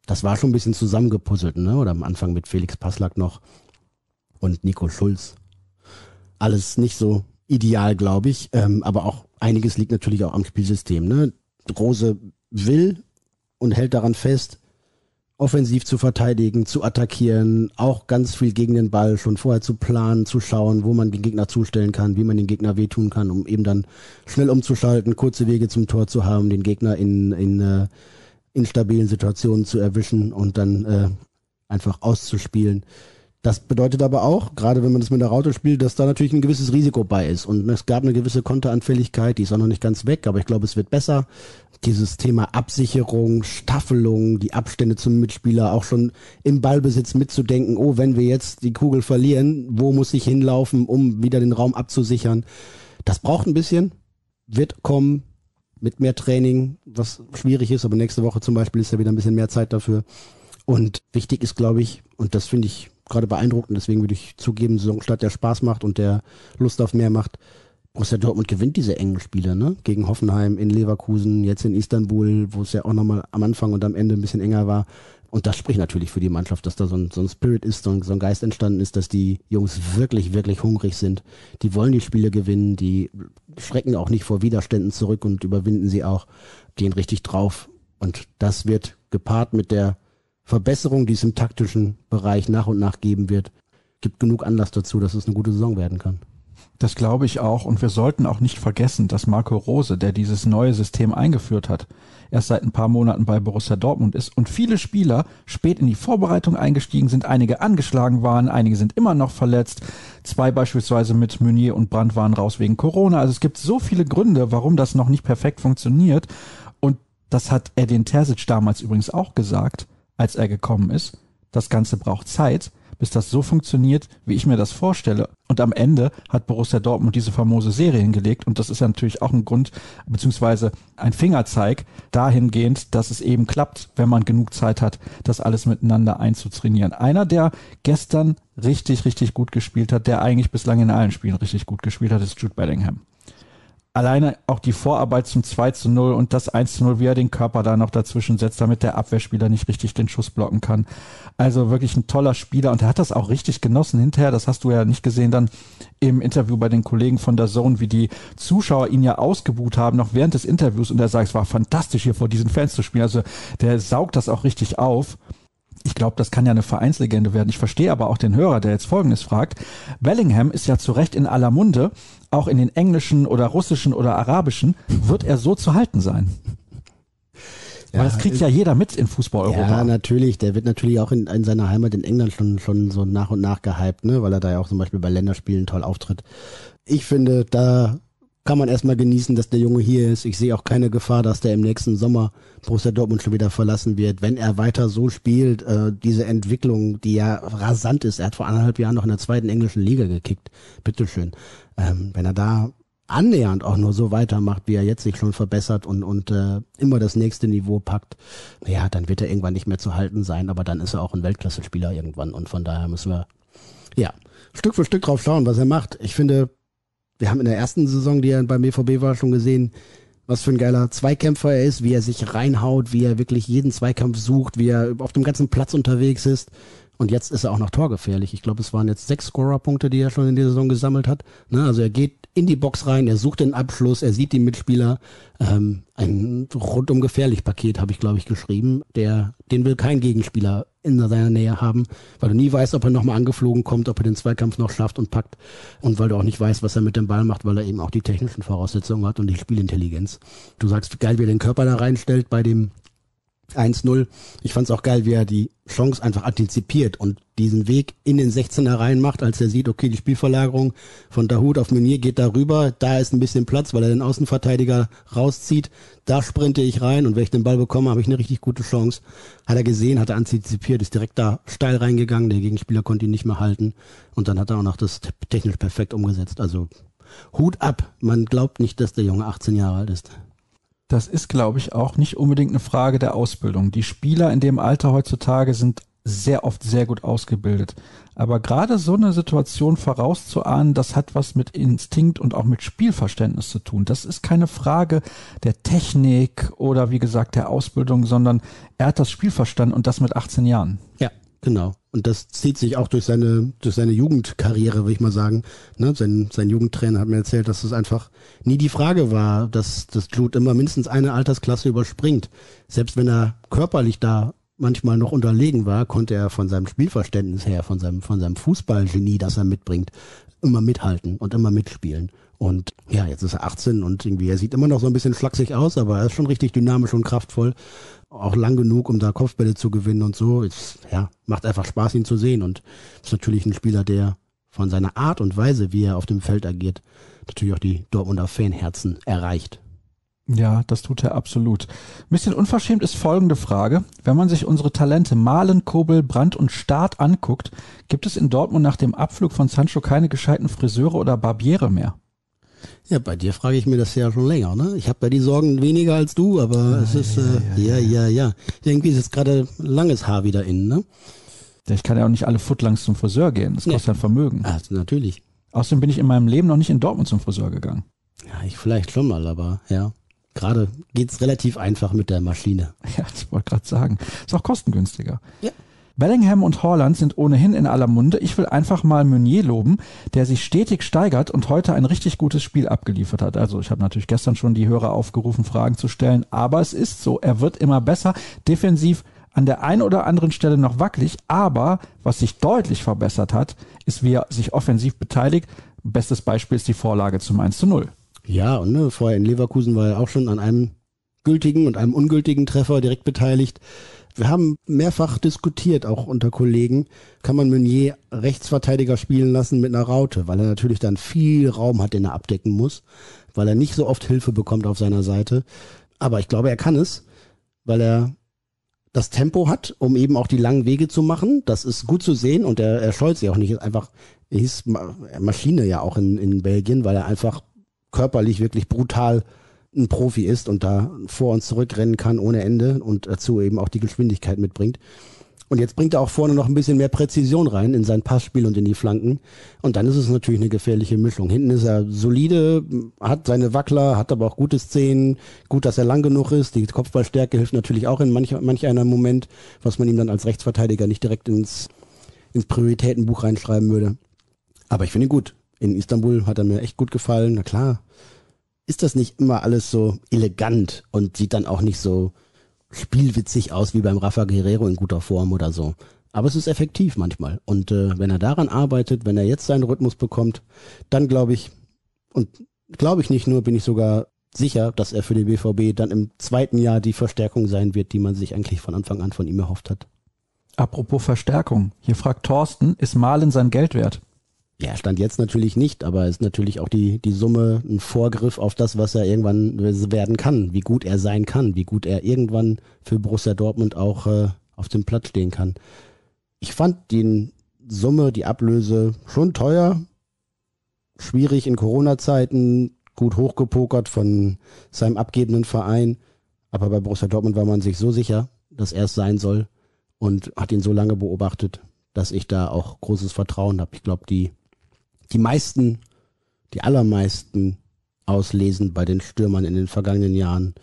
das war schon ein bisschen zusammengepuzzelt, ne? Oder am Anfang mit Felix Passlack noch und Nico Schulz. Alles nicht so ideal, glaube ich. Ähm, aber auch einiges liegt natürlich auch am Spielsystem. Ne? Rose will und hält daran fest, offensiv zu verteidigen, zu attackieren, auch ganz viel gegen den Ball schon vorher zu planen, zu schauen, wo man den Gegner zustellen kann, wie man den Gegner wehtun kann, um eben dann schnell umzuschalten, kurze Wege zum Tor zu haben, den Gegner in, in äh, instabilen Situationen zu erwischen und dann äh, einfach auszuspielen. Das bedeutet aber auch, gerade wenn man das mit der Raute spielt, dass da natürlich ein gewisses Risiko bei ist. Und es gab eine gewisse Konteranfälligkeit, die ist auch noch nicht ganz weg, aber ich glaube, es wird besser. Dieses Thema Absicherung, Staffelung, die Abstände zum Mitspieler, auch schon im Ballbesitz mitzudenken, oh, wenn wir jetzt die Kugel verlieren, wo muss ich hinlaufen, um wieder den Raum abzusichern? Das braucht ein bisschen, wird kommen, mit mehr Training, was schwierig ist, aber nächste Woche zum Beispiel ist ja wieder ein bisschen mehr Zeit dafür. Und wichtig ist, glaube ich, und das finde ich gerade beeindruckend. Deswegen würde ich zugeben, Saisonstart, der Spaß macht und der Lust auf mehr macht. Borussia Dortmund gewinnt diese engen Spiele, ne? Gegen Hoffenheim, in Leverkusen, jetzt in Istanbul, wo es ja auch nochmal am Anfang und am Ende ein bisschen enger war. Und das spricht natürlich für die Mannschaft, dass da so ein, so ein Spirit ist, so ein, so ein Geist entstanden ist, dass die Jungs wirklich, wirklich hungrig sind. Die wollen die Spiele gewinnen, die schrecken auch nicht vor Widerständen zurück und überwinden sie auch, gehen richtig drauf. Und das wird gepaart mit der Verbesserung, die es im taktischen Bereich nach und nach geben wird, gibt genug Anlass dazu, dass es eine gute Saison werden kann. Das glaube ich auch. Und wir sollten auch nicht vergessen, dass Marco Rose, der dieses neue System eingeführt hat, erst seit ein paar Monaten bei Borussia Dortmund ist und viele Spieler spät in die Vorbereitung eingestiegen sind, einige angeschlagen waren, einige sind immer noch verletzt. Zwei beispielsweise mit Meunier und Brandt waren raus wegen Corona. Also es gibt so viele Gründe, warum das noch nicht perfekt funktioniert. Und das hat Edin Terzic damals übrigens auch gesagt, als er gekommen ist. Das Ganze braucht Zeit bis das so funktioniert, wie ich mir das vorstelle. Und am Ende hat Borussia Dortmund diese famose Serie hingelegt und das ist ja natürlich auch ein Grund, beziehungsweise ein Fingerzeig dahingehend, dass es eben klappt, wenn man genug Zeit hat, das alles miteinander einzutrainieren. Einer, der gestern richtig, richtig gut gespielt hat, der eigentlich bislang in allen Spielen richtig gut gespielt hat, ist Jude Bellingham alleine auch die Vorarbeit zum 2 zu 0 und das 1 zu 0, wie er den Körper da noch dazwischen setzt, damit der Abwehrspieler nicht richtig den Schuss blocken kann. Also wirklich ein toller Spieler und er hat das auch richtig genossen hinterher. Das hast du ja nicht gesehen dann im Interview bei den Kollegen von der Zone, wie die Zuschauer ihn ja ausgebuht haben, noch während des Interviews und er sagt, es war fantastisch hier vor diesen Fans zu spielen. Also der saugt das auch richtig auf ich glaube, das kann ja eine Vereinslegende werden. Ich verstehe aber auch den Hörer, der jetzt Folgendes fragt. Bellingham ist ja zu Recht in aller Munde, auch in den englischen oder russischen oder arabischen. Wird er so zu halten sein? Ja, Weil das kriegt ja jeder mit in Fußball Europa. Ja, natürlich. Der wird natürlich auch in, in seiner Heimat in England schon, schon so nach und nach gehypt, ne? weil er da ja auch zum Beispiel bei Länderspielen toll auftritt. Ich finde, da kann man erstmal genießen, dass der Junge hier ist. Ich sehe auch keine Gefahr, dass der im nächsten Sommer Borussia Dortmund schon wieder verlassen wird. Wenn er weiter so spielt, äh, diese Entwicklung, die ja rasant ist, er hat vor anderthalb Jahren noch in der zweiten englischen Liga gekickt. Bitteschön. Ähm, wenn er da annähernd auch nur so weitermacht, wie er jetzt sich schon verbessert und, und äh, immer das nächste Niveau packt, ja, dann wird er irgendwann nicht mehr zu halten sein, aber dann ist er auch ein Weltklasse-Spieler irgendwann und von daher müssen wir, ja, Stück für Stück drauf schauen, was er macht. Ich finde, wir haben in der ersten Saison, die er beim BVB war, schon gesehen, was für ein geiler Zweikämpfer er ist, wie er sich reinhaut, wie er wirklich jeden Zweikampf sucht, wie er auf dem ganzen Platz unterwegs ist. Und jetzt ist er auch noch torgefährlich. Ich glaube, es waren jetzt sechs Scorer-Punkte, die er schon in der Saison gesammelt hat. Ne? Also er geht in die Box rein, er sucht den Abschluss, er sieht die Mitspieler. Ähm, ein rundum gefährlich Paket habe ich, glaube ich, geschrieben. Der, den will kein Gegenspieler in seiner Nähe haben, weil du nie weißt, ob er nochmal angeflogen kommt, ob er den Zweikampf noch schafft und packt. Und weil du auch nicht weißt, was er mit dem Ball macht, weil er eben auch die technischen Voraussetzungen hat und die Spielintelligenz. Du sagst, geil, wie er den Körper da reinstellt bei dem 1-0. Ich fand es auch geil, wie er die Chance einfach antizipiert und diesen Weg in den 16er rein macht, als er sieht, okay, die Spielverlagerung von Dahut auf Meunier geht darüber, da ist ein bisschen Platz, weil er den Außenverteidiger rauszieht, da sprinte ich rein und wenn ich den Ball bekomme, habe ich eine richtig gute Chance. Hat er gesehen, hat er antizipiert, ist direkt da steil reingegangen, der Gegenspieler konnte ihn nicht mehr halten und dann hat er auch noch das technisch perfekt umgesetzt. Also Hut ab, man glaubt nicht, dass der Junge 18 Jahre alt ist das ist, glaube ich, auch nicht unbedingt eine Frage der Ausbildung. Die Spieler in dem Alter heutzutage sind sehr oft sehr gut ausgebildet. Aber gerade so eine Situation vorauszuahnen, das hat was mit Instinkt und auch mit Spielverständnis zu tun. Das ist keine Frage der Technik oder wie gesagt der Ausbildung, sondern er hat das Spiel verstanden und das mit 18 Jahren. Ja, Genau. Und das zieht sich auch durch seine, durch seine Jugendkarriere, würde ich mal sagen. Ne? Sein, sein Jugendtrainer hat mir erzählt, dass es einfach nie die Frage war, dass das Jude immer mindestens eine Altersklasse überspringt. Selbst wenn er körperlich da manchmal noch unterlegen war, konnte er von seinem Spielverständnis her, von seinem, von seinem Fußballgenie, das er mitbringt, immer mithalten und immer mitspielen. Und ja, jetzt ist er 18 und irgendwie, er sieht immer noch so ein bisschen schlaksig aus, aber er ist schon richtig dynamisch und kraftvoll auch lang genug, um da Kopfbälle zu gewinnen und so. Es, ja, macht einfach Spaß, ihn zu sehen und ist natürlich ein Spieler, der von seiner Art und Weise, wie er auf dem Feld agiert, natürlich auch die Dortmunder Fanherzen erreicht. Ja, das tut er absolut. Ein bisschen unverschämt ist folgende Frage. Wenn man sich unsere Talente Malen, Kobel, Brandt und Start anguckt, gibt es in Dortmund nach dem Abflug von Sancho keine gescheiten Friseure oder Barbiere mehr? Ja, bei dir frage ich mir das ja schon länger, ne? Ich habe da die Sorgen weniger als du, aber ah, es ist, ja, äh, ja, ja, ja, ja. Irgendwie ist jetzt gerade langes Haar wieder innen, ne? Ich kann ja auch nicht alle Footlangs zum Friseur gehen. Das kostet ja ein Vermögen. Also natürlich. Außerdem bin ich in meinem Leben noch nicht in Dortmund zum Friseur gegangen. Ja, ich vielleicht schon mal, aber ja. Gerade geht's relativ einfach mit der Maschine. Ja, ich wollte gerade sagen. Ist auch kostengünstiger. Ja. Bellingham und Holland sind ohnehin in aller Munde. Ich will einfach mal Meunier loben, der sich stetig steigert und heute ein richtig gutes Spiel abgeliefert hat. Also ich habe natürlich gestern schon die Hörer aufgerufen, Fragen zu stellen, aber es ist so, er wird immer besser. Defensiv an der einen oder anderen Stelle noch wackelig, aber was sich deutlich verbessert hat, ist, wie er sich offensiv beteiligt. Bestes Beispiel ist die Vorlage zum 1 zu 0. Ja, und ne, vorher in Leverkusen war er auch schon an einem gültigen und einem ungültigen Treffer direkt beteiligt. Wir haben mehrfach diskutiert, auch unter Kollegen, kann man Meunier Rechtsverteidiger spielen lassen mit einer Raute, weil er natürlich dann viel Raum hat, den er abdecken muss, weil er nicht so oft Hilfe bekommt auf seiner Seite. Aber ich glaube, er kann es, weil er das Tempo hat, um eben auch die langen Wege zu machen. Das ist gut zu sehen und er, er scheut sich auch nicht. Ist einfach, er hieß Maschine ja auch in, in Belgien, weil er einfach körperlich wirklich brutal ein Profi ist und da vor uns zurückrennen kann ohne Ende und dazu eben auch die Geschwindigkeit mitbringt. Und jetzt bringt er auch vorne noch ein bisschen mehr Präzision rein in sein Passspiel und in die Flanken. Und dann ist es natürlich eine gefährliche Mischung. Hinten ist er solide, hat seine Wackler, hat aber auch gute Szenen. Gut, dass er lang genug ist. Die Kopfballstärke hilft natürlich auch in manch, manch einer Moment, was man ihm dann als Rechtsverteidiger nicht direkt ins, ins Prioritätenbuch reinschreiben würde. Aber ich finde ihn gut. In Istanbul hat er mir echt gut gefallen. Na klar, ist das nicht immer alles so elegant und sieht dann auch nicht so spielwitzig aus wie beim Rafa Guerrero in guter Form oder so. Aber es ist effektiv manchmal. Und äh, wenn er daran arbeitet, wenn er jetzt seinen Rhythmus bekommt, dann glaube ich, und glaube ich nicht nur, bin ich sogar sicher, dass er für den BVB dann im zweiten Jahr die Verstärkung sein wird, die man sich eigentlich von Anfang an von ihm erhofft hat. Apropos Verstärkung. Hier fragt Thorsten, ist Malen sein Geld wert? Ja, stand jetzt natürlich nicht, aber ist natürlich auch die, die Summe ein Vorgriff auf das, was er irgendwann werden kann, wie gut er sein kann, wie gut er irgendwann für Borussia Dortmund auch äh, auf dem Platz stehen kann. Ich fand die Summe, die Ablöse schon teuer, schwierig in Corona-Zeiten, gut hochgepokert von seinem abgebenden Verein, aber bei Borussia Dortmund war man sich so sicher, dass er es sein soll und hat ihn so lange beobachtet, dass ich da auch großes Vertrauen habe. Ich glaube, die die meisten, die allermeisten Auslesen bei den Stürmern in den vergangenen Jahren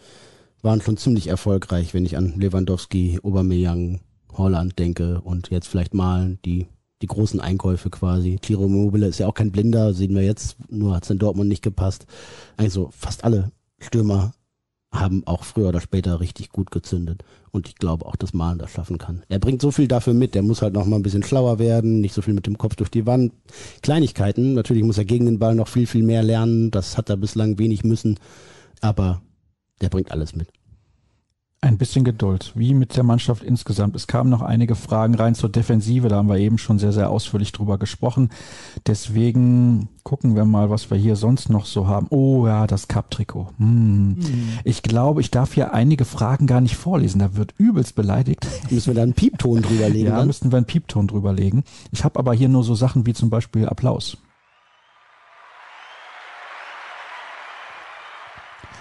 waren schon ziemlich erfolgreich, wenn ich an Lewandowski, Aubameyang, Holland denke und jetzt vielleicht mal die die großen Einkäufe quasi. Tiro Mobile ist ja auch kein Blinder, sehen wir jetzt, nur hat es in Dortmund nicht gepasst. Also fast alle Stürmer haben auch früher oder später richtig gut gezündet. Und ich glaube auch, dass Malen das schaffen kann. Er bringt so viel dafür mit. Der muss halt noch mal ein bisschen schlauer werden, nicht so viel mit dem Kopf durch die Wand. Kleinigkeiten. Natürlich muss er gegen den Ball noch viel, viel mehr lernen. Das hat er bislang wenig müssen. Aber der bringt alles mit. Ein bisschen Geduld, wie mit der Mannschaft insgesamt. Es kamen noch einige Fragen rein zur Defensive, da haben wir eben schon sehr, sehr ausführlich drüber gesprochen. Deswegen gucken wir mal, was wir hier sonst noch so haben. Oh ja, das Cup-Trikot. Hm. Mhm. Ich glaube, ich darf hier einige Fragen gar nicht vorlesen, da wird übelst beleidigt. Müssen wir da einen Piepton drüberlegen? ja, dann? müssten wir einen Piepton drüberlegen. Ich habe aber hier nur so Sachen wie zum Beispiel Applaus.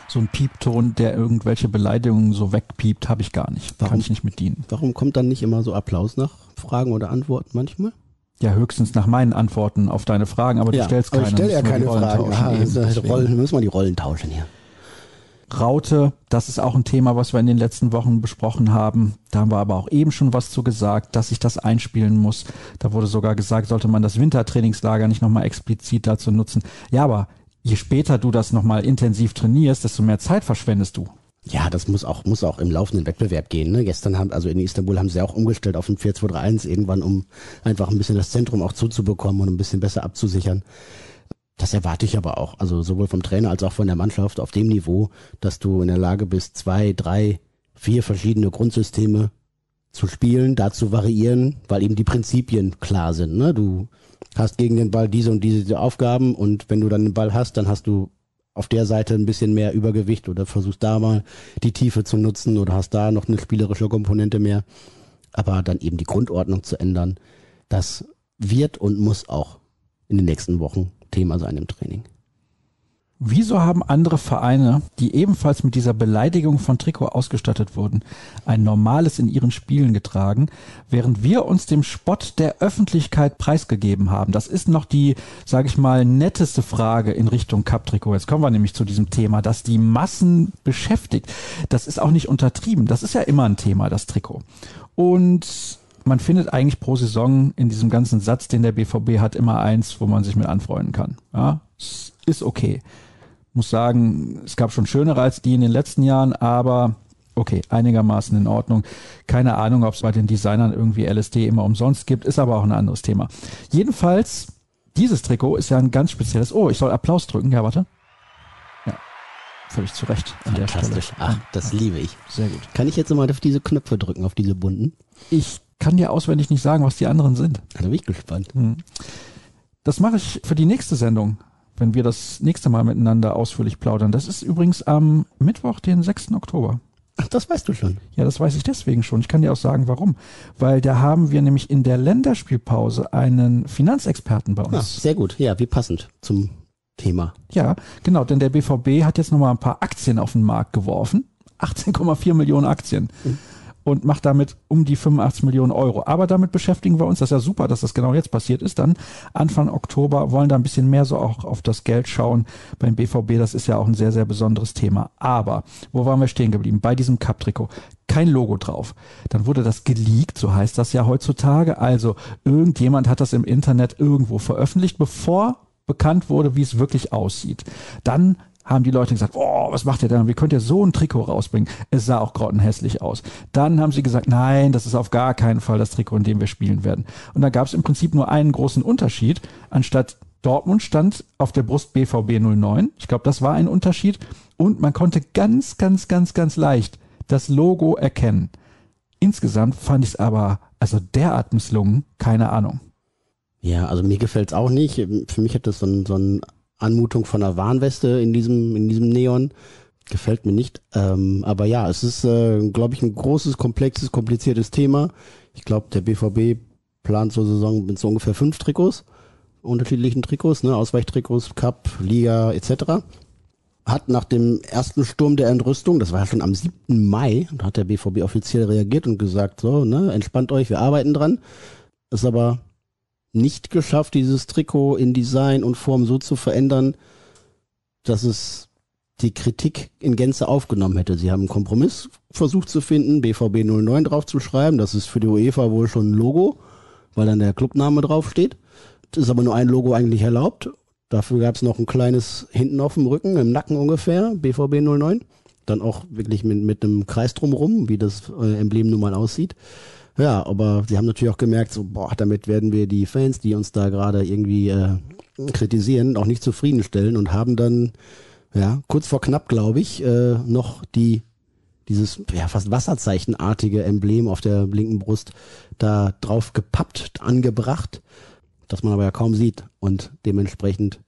So ein Piepton, der irgendwelche Beleidigungen so wegpiept, habe ich gar nicht. Warum, Kann ich nicht mit dienen. Warum kommt dann nicht immer so Applaus nach Fragen oder Antworten manchmal? Ja, höchstens nach meinen Antworten auf deine Fragen, aber ja, du stellst keine. ich stelle ja keine Fragen. Ah, also Rollen, müssen wir die Rollen tauschen hier. Raute, das ist auch ein Thema, was wir in den letzten Wochen besprochen haben. Da haben wir aber auch eben schon was zu gesagt, dass ich das einspielen muss. Da wurde sogar gesagt, sollte man das Wintertrainingslager nicht nochmal explizit dazu nutzen. Ja, aber je später du das nochmal intensiv trainierst, desto mehr Zeit verschwendest du. Ja, das muss auch, muss auch im laufenden Wettbewerb gehen. Ne? Gestern haben, also in Istanbul haben sie auch umgestellt auf ein 4-2-3-1 irgendwann, um einfach ein bisschen das Zentrum auch zuzubekommen und ein bisschen besser abzusichern. Das erwarte ich aber auch, also sowohl vom Trainer als auch von der Mannschaft auf dem Niveau, dass du in der Lage bist, zwei, drei, vier verschiedene Grundsysteme zu spielen, da zu variieren, weil eben die Prinzipien klar sind. Ne? Du hast gegen den Ball diese und diese Aufgaben und wenn du dann den Ball hast, dann hast du auf der Seite ein bisschen mehr Übergewicht oder versuchst da mal die Tiefe zu nutzen oder hast da noch eine spielerische Komponente mehr. Aber dann eben die Grundordnung zu ändern, das wird und muss auch in den nächsten Wochen Thema sein im Training. Wieso haben andere Vereine, die ebenfalls mit dieser Beleidigung von Trikot ausgestattet wurden, ein normales in ihren Spielen getragen, während wir uns dem Spott der Öffentlichkeit preisgegeben haben? Das ist noch die, sage ich mal, netteste Frage in Richtung Cup-Trikot. Jetzt kommen wir nämlich zu diesem Thema, dass die Massen beschäftigt. Das ist auch nicht untertrieben. Das ist ja immer ein Thema, das Trikot. Und man findet eigentlich pro Saison in diesem ganzen Satz, den der BVB hat, immer eins, wo man sich mit anfreunden kann. Ja, ist okay muss sagen, es gab schon schönere als die in den letzten Jahren, aber okay, einigermaßen in Ordnung. Keine Ahnung, ob es bei den Designern irgendwie LSD immer umsonst gibt, ist aber auch ein anderes Thema. Jedenfalls, dieses Trikot ist ja ein ganz spezielles. Oh, ich soll Applaus drücken. Ja, warte. Ja, völlig zu Recht Stelle. Ach, das liebe ich. Sehr gut. Kann ich jetzt mal auf diese Knöpfe drücken, auf diese bunten? Ich kann dir auswendig nicht sagen, was die anderen sind. Da bin ich gespannt. Hm. Das mache ich für die nächste Sendung wenn wir das nächste Mal miteinander ausführlich plaudern. Das ist übrigens am Mittwoch, den 6. Oktober. Ach, das weißt du schon. Ja, das weiß ich deswegen schon. Ich kann dir auch sagen, warum. Weil da haben wir nämlich in der Länderspielpause einen Finanzexperten bei uns. Ja, sehr gut. Ja, wie passend zum Thema. Ja, genau. Denn der BVB hat jetzt nochmal ein paar Aktien auf den Markt geworfen. 18,4 Millionen Aktien. Mhm und macht damit um die 85 Millionen Euro. Aber damit beschäftigen wir uns. Das ist ja super, dass das genau jetzt passiert ist. Dann Anfang Oktober wollen da ein bisschen mehr so auch auf das Geld schauen beim BVB. Das ist ja auch ein sehr, sehr besonderes Thema. Aber wo waren wir stehen geblieben? Bei diesem Cup-Trikot kein Logo drauf. Dann wurde das geleakt, so heißt das ja heutzutage. Also irgendjemand hat das im Internet irgendwo veröffentlicht, bevor bekannt wurde, wie es wirklich aussieht. Dann haben die Leute gesagt, oh, was macht ihr denn? Wie könnt ihr so ein Trikot rausbringen? Es sah auch grottenhässlich aus. Dann haben sie gesagt, nein, das ist auf gar keinen Fall das Trikot, in dem wir spielen werden. Und da gab es im Prinzip nur einen großen Unterschied. Anstatt Dortmund stand auf der Brust BVB 09. Ich glaube, das war ein Unterschied. Und man konnte ganz, ganz, ganz, ganz leicht das Logo erkennen. Insgesamt fand ich es aber also derart misslungen, keine Ahnung. Ja, also mir gefällt es auch nicht. Für mich hat das so ein, so ein Anmutung von einer Warnweste in diesem, in diesem Neon. Gefällt mir nicht. Ähm, aber ja, es ist, äh, glaube ich, ein großes, komplexes, kompliziertes Thema. Ich glaube, der BVB plant zur Saison mit so ungefähr fünf Trikots, unterschiedlichen Trikots, ne, Ausweichtrikots, Cup, Liga etc. Hat nach dem ersten Sturm der Entrüstung, das war ja schon am 7. Mai, hat der BVB offiziell reagiert und gesagt, so, ne, entspannt euch, wir arbeiten dran. Ist aber nicht geschafft, dieses Trikot in Design und Form so zu verändern, dass es die Kritik in Gänze aufgenommen hätte. Sie haben einen Kompromiss versucht zu finden, BVB 09 drauf zu schreiben. Das ist für die UEFA wohl schon ein Logo, weil dann der Clubname draufsteht. Das ist aber nur ein Logo eigentlich erlaubt. Dafür gab es noch ein kleines hinten auf dem Rücken, im Nacken ungefähr, BVB 09. Dann auch wirklich mit, mit einem Kreis drumrum, wie das äh, Emblem nun mal aussieht. Ja, aber sie haben natürlich auch gemerkt, so, boah, damit werden wir die Fans, die uns da gerade irgendwie äh, kritisieren, auch nicht zufriedenstellen und haben dann, ja, kurz vor knapp, glaube ich, äh, noch die dieses ja fast Wasserzeichenartige Emblem auf der linken Brust da drauf gepappt, angebracht, das man aber ja kaum sieht. Und dementsprechend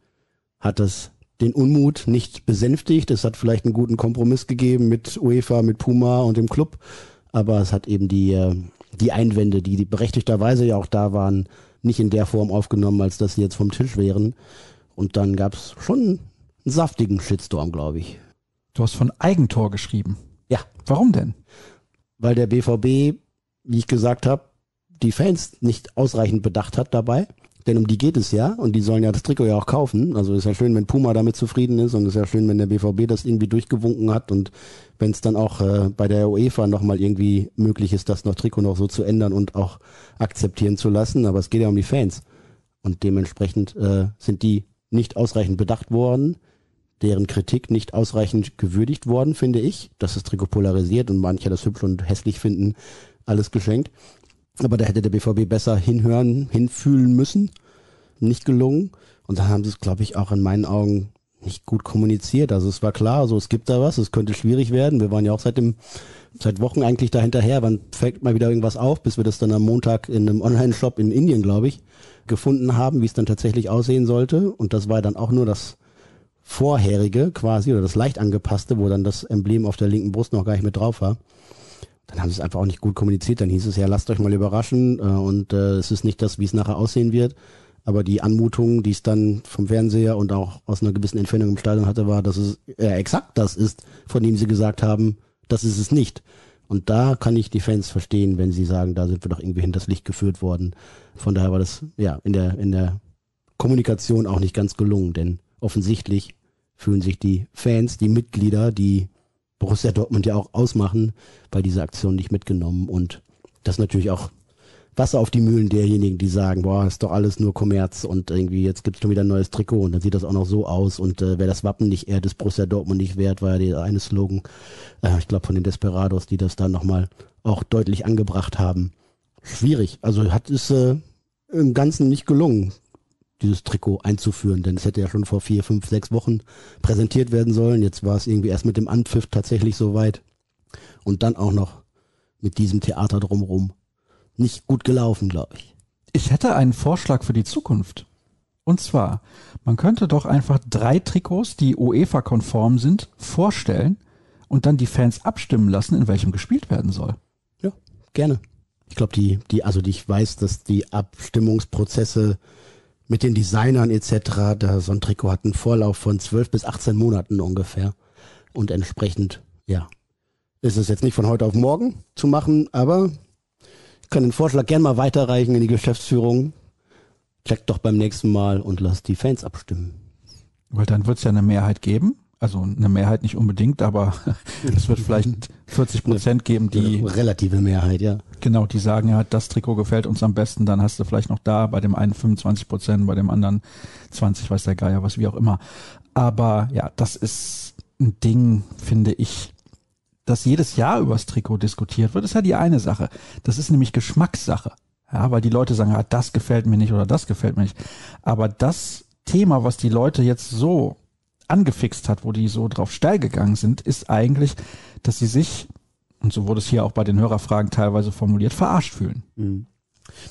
hat das den Unmut nicht besänftigt. Es hat vielleicht einen guten Kompromiss gegeben mit UEFA, mit Puma und dem Club, aber es hat eben die äh, die Einwände, die, die berechtigterweise ja auch da waren, nicht in der Form aufgenommen, als dass sie jetzt vom Tisch wären. Und dann gab es schon einen saftigen Shitstorm, glaube ich. Du hast von Eigentor geschrieben. Ja. Warum denn? Weil der BVB, wie ich gesagt habe, die Fans nicht ausreichend bedacht hat dabei. Denn um die geht es ja und die sollen ja das Trikot ja auch kaufen. Also ist ja schön, wenn Puma damit zufrieden ist und ist ja schön, wenn der BVB das irgendwie durchgewunken hat und wenn es dann auch äh, bei der UEFA nochmal irgendwie möglich ist, das noch Trikot noch so zu ändern und auch akzeptieren zu lassen. Aber es geht ja um die Fans und dementsprechend äh, sind die nicht ausreichend bedacht worden, deren Kritik nicht ausreichend gewürdigt worden, finde ich, dass das Trikot polarisiert und manche das hübsch und hässlich finden, alles geschenkt. Aber da hätte der BVB besser hinhören, hinfühlen müssen. Nicht gelungen. Und dann haben sie es, glaube ich, auch in meinen Augen nicht gut kommuniziert. Also es war klar, also es gibt da was, es könnte schwierig werden. Wir waren ja auch seit dem, seit Wochen eigentlich da hinterher. Wann fällt mal wieder irgendwas auf, bis wir das dann am Montag in einem Online-Shop in Indien, glaube ich, gefunden haben, wie es dann tatsächlich aussehen sollte. Und das war dann auch nur das vorherige quasi oder das leicht angepasste, wo dann das Emblem auf der linken Brust noch gar nicht mit drauf war dann haben sie es einfach auch nicht gut kommuniziert. Dann hieß es ja, lasst euch mal überraschen äh, und äh, es ist nicht das, wie es nachher aussehen wird. Aber die Anmutung, die es dann vom Fernseher und auch aus einer gewissen Entfernung im Stadion hatte, war, dass es äh, exakt das ist, von dem sie gesagt haben, das ist es nicht. Und da kann ich die Fans verstehen, wenn sie sagen, da sind wir doch irgendwie hinters Licht geführt worden. Von daher war das ja in der in der Kommunikation auch nicht ganz gelungen, denn offensichtlich fühlen sich die Fans, die Mitglieder, die Borussia Dortmund ja auch ausmachen, bei dieser Aktion nicht mitgenommen und das natürlich auch Wasser auf die Mühlen derjenigen, die sagen, boah, ist doch alles nur Kommerz und irgendwie jetzt gibt's schon wieder ein neues Trikot und dann sieht das auch noch so aus und äh, wäre das Wappen nicht eher des Borussia Dortmund nicht wert, war ja der eine Slogan, äh, ich glaube von den Desperados, die das dann nochmal auch deutlich angebracht haben. Schwierig, also hat es äh, im Ganzen nicht gelungen, dieses Trikot einzuführen, denn es hätte ja schon vor vier, fünf, sechs Wochen präsentiert werden sollen. Jetzt war es irgendwie erst mit dem Anpfiff tatsächlich soweit und dann auch noch mit diesem Theater drumherum nicht gut gelaufen, glaube ich. Ich hätte einen Vorschlag für die Zukunft. Und zwar, man könnte doch einfach drei Trikots, die UEFA-konform sind, vorstellen und dann die Fans abstimmen lassen, in welchem gespielt werden soll. Ja, gerne. Ich glaube, die, die, also die, ich weiß, dass die Abstimmungsprozesse mit den Designern etc., da so ein Trikot hat einen Vorlauf von 12 bis 18 Monaten ungefähr. Und entsprechend, ja, ist es jetzt nicht von heute auf morgen zu machen, aber ich kann den Vorschlag gerne mal weiterreichen in die Geschäftsführung. Checkt doch beim nächsten Mal und lasst die Fans abstimmen. Weil dann wird es ja eine Mehrheit geben. Also eine Mehrheit nicht unbedingt, aber es wird vielleicht 40 Prozent geben, die relative Mehrheit, ja. Genau, die sagen ja, das Trikot gefällt uns am besten. Dann hast du vielleicht noch da bei dem einen 25 Prozent, bei dem anderen 20, weiß der Geier, was wie auch immer. Aber ja, das ist ein Ding, finde ich, dass jedes Jahr übers Trikot diskutiert wird, ist ja die eine Sache. Das ist nämlich Geschmackssache. Ja, weil die Leute sagen, ja, das gefällt mir nicht oder das gefällt mir nicht. Aber das Thema, was die Leute jetzt so angefixt hat, wo die so drauf steil gegangen sind, ist eigentlich, dass sie sich, und so wurde es hier auch bei den Hörerfragen teilweise formuliert, verarscht fühlen. Mhm.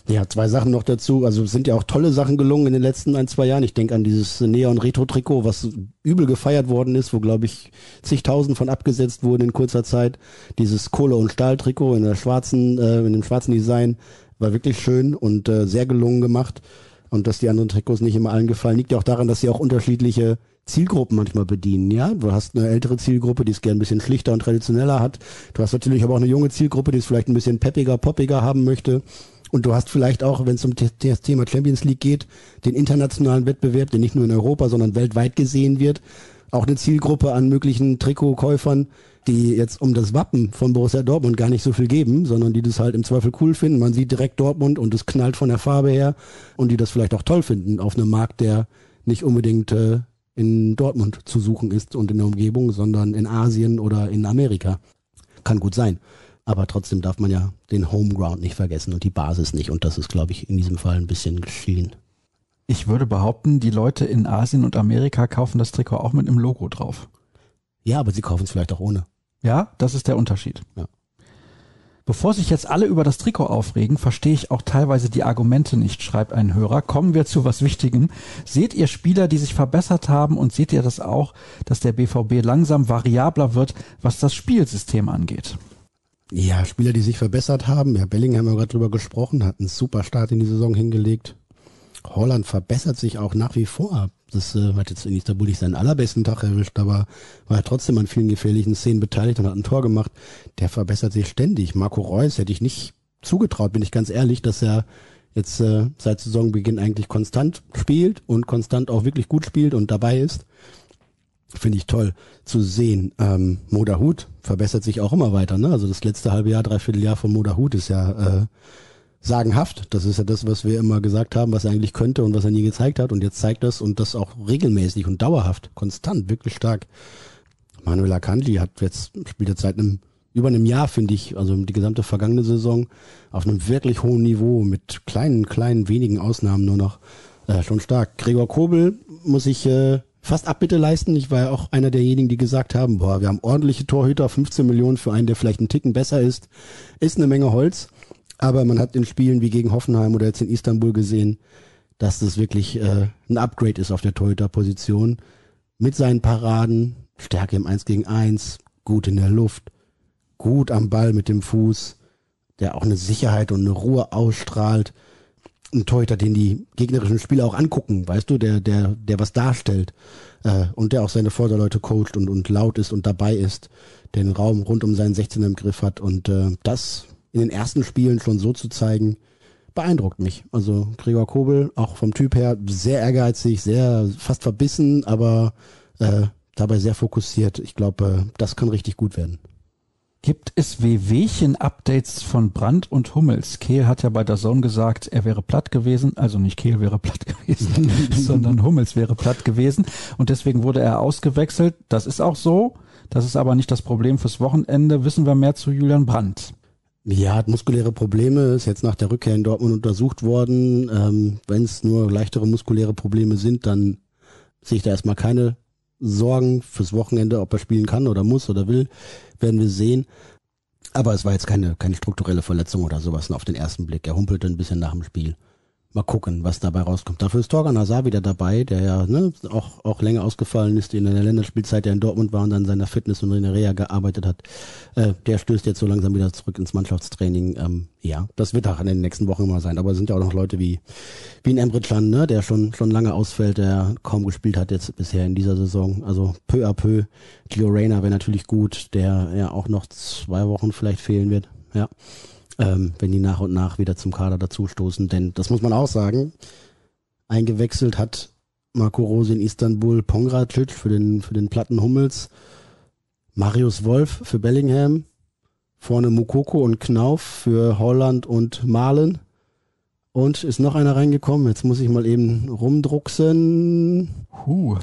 Ja, zwei Sachen noch dazu. Also es sind ja auch tolle Sachen gelungen in den letzten ein, zwei Jahren. Ich denke an dieses Neon-Retro-Trikot, was übel gefeiert worden ist, wo, glaube ich, zigtausend von abgesetzt wurden in kurzer Zeit. Dieses Kohle- und Stahl-Trikot in der schwarzen, äh, in dem schwarzen Design war wirklich schön und äh, sehr gelungen gemacht. Und dass die anderen Trikots nicht immer allen gefallen, liegt ja auch daran, dass sie auch unterschiedliche Zielgruppen manchmal bedienen, ja. Du hast eine ältere Zielgruppe, die es gern ein bisschen schlichter und traditioneller hat. Du hast natürlich aber auch eine junge Zielgruppe, die es vielleicht ein bisschen peppiger, poppiger haben möchte. Und du hast vielleicht auch, wenn es um das Thema Champions League geht, den internationalen Wettbewerb, der nicht nur in Europa, sondern weltweit gesehen wird. Auch eine Zielgruppe an möglichen Trikotkäufern, die jetzt um das Wappen von Borussia Dortmund gar nicht so viel geben, sondern die das halt im Zweifel cool finden. Man sieht direkt Dortmund und es knallt von der Farbe her und die das vielleicht auch toll finden auf einem Markt, der nicht unbedingt äh, in Dortmund zu suchen ist und in der Umgebung, sondern in Asien oder in Amerika. Kann gut sein. Aber trotzdem darf man ja den Homeground nicht vergessen und die Basis nicht. Und das ist, glaube ich, in diesem Fall ein bisschen geschehen. Ich würde behaupten, die Leute in Asien und Amerika kaufen das Trikot auch mit einem Logo drauf. Ja, aber sie kaufen es vielleicht auch ohne. Ja, das ist der Unterschied. Ja. Bevor sich jetzt alle über das Trikot aufregen, verstehe ich auch teilweise die Argumente nicht, schreibt ein Hörer. Kommen wir zu was Wichtigem. Seht ihr Spieler, die sich verbessert haben und seht ihr das auch, dass der BVB langsam variabler wird, was das Spielsystem angeht? Ja, Spieler, die sich verbessert haben. Ja, Bellingham haben wir gerade drüber gesprochen, hat einen super Start in die Saison hingelegt. Holland verbessert sich auch nach wie vor. Das äh, hat jetzt in Istanbul nicht seinen allerbesten Tag erwischt, aber war trotzdem an vielen gefährlichen Szenen beteiligt und hat ein Tor gemacht. Der verbessert sich ständig. Marco Reus hätte ich nicht zugetraut, bin ich ganz ehrlich, dass er jetzt äh, seit Saisonbeginn eigentlich konstant spielt und konstant auch wirklich gut spielt und dabei ist. Finde ich toll zu sehen. Ähm, Modahut verbessert sich auch immer weiter. Ne? Also das letzte halbe Jahr, dreiviertel Jahr von Modahut ist ja äh, sagenhaft. Das ist ja das, was wir immer gesagt haben, was er eigentlich könnte und was er nie gezeigt hat. Und jetzt zeigt das und das auch regelmäßig und dauerhaft, konstant, wirklich stark. Manuel Akanji hat jetzt, spielt jetzt seit einem, über einem Jahr, finde ich, also die gesamte vergangene Saison, auf einem wirklich hohen Niveau, mit kleinen, kleinen, wenigen Ausnahmen nur noch, äh, schon stark. Gregor Kobel muss ich äh, fast Abbitte leisten. Ich war ja auch einer derjenigen, die gesagt haben, boah, wir haben ordentliche Torhüter, 15 Millionen für einen, der vielleicht einen Ticken besser ist, ist eine Menge Holz. Aber man hat in Spielen wie gegen Hoffenheim oder jetzt in Istanbul gesehen, dass das wirklich äh, ein Upgrade ist auf der Torhüter-Position. Mit seinen Paraden, Stärke im 1 gegen 1, gut in der Luft, gut am Ball mit dem Fuß, der auch eine Sicherheit und eine Ruhe ausstrahlt. ein Torhüter, den die gegnerischen Spieler auch angucken, weißt du, der, der, der was darstellt äh, und der auch seine Vorderleute coacht und, und laut ist und dabei ist, den Raum rund um seinen 16er im Griff hat und äh, das in den ersten Spielen schon so zu zeigen, beeindruckt mich. Also Gregor Kobel, auch vom Typ her, sehr ehrgeizig, sehr fast verbissen, aber äh, dabei sehr fokussiert. Ich glaube, äh, das kann richtig gut werden. Gibt es Wehwehchen-Updates von Brandt und Hummels? Kehl hat ja bei der Zone gesagt, er wäre platt gewesen, also nicht Kehl wäre platt gewesen, sondern Hummels wäre platt gewesen und deswegen wurde er ausgewechselt. Das ist auch so. Das ist aber nicht das Problem fürs Wochenende. Wissen wir mehr zu Julian Brandt? Ja, hat muskuläre Probleme, ist jetzt nach der Rückkehr in Dortmund untersucht worden. Ähm, Wenn es nur leichtere muskuläre Probleme sind, dann sehe ich da erstmal keine Sorgen fürs Wochenende, ob er spielen kann oder muss oder will, werden wir sehen. Aber es war jetzt keine, keine strukturelle Verletzung oder sowas auf den ersten Blick. Er humpelte ein bisschen nach dem Spiel. Mal gucken, was dabei rauskommt. Dafür ist Torgan Hazard wieder dabei, der ja ne, auch, auch länger ausgefallen ist, in der Länderspielzeit, der in Dortmund war und an seiner Fitness und in der Reha gearbeitet hat. Äh, der stößt jetzt so langsam wieder zurück ins Mannschaftstraining. Ähm, ja, das wird auch in den nächsten Wochen immer sein. Aber es sind ja auch noch Leute wie, wie ein Emre Can, ne, der schon, schon lange ausfällt, der kaum gespielt hat jetzt bisher in dieser Saison. Also peu à peu. Gio Reyna wäre natürlich gut, der ja auch noch zwei Wochen vielleicht fehlen wird. Ja ähm, wenn die nach und nach wieder zum Kader dazustoßen. Denn das muss man auch sagen, eingewechselt hat Marco Rose in Istanbul Pongracic für den, für den Platten Hummels, Marius Wolf für Bellingham, vorne Mukoko und Knauf für Holland und Malen. Und ist noch einer reingekommen. Jetzt muss ich mal eben rumdrucksen. Huh.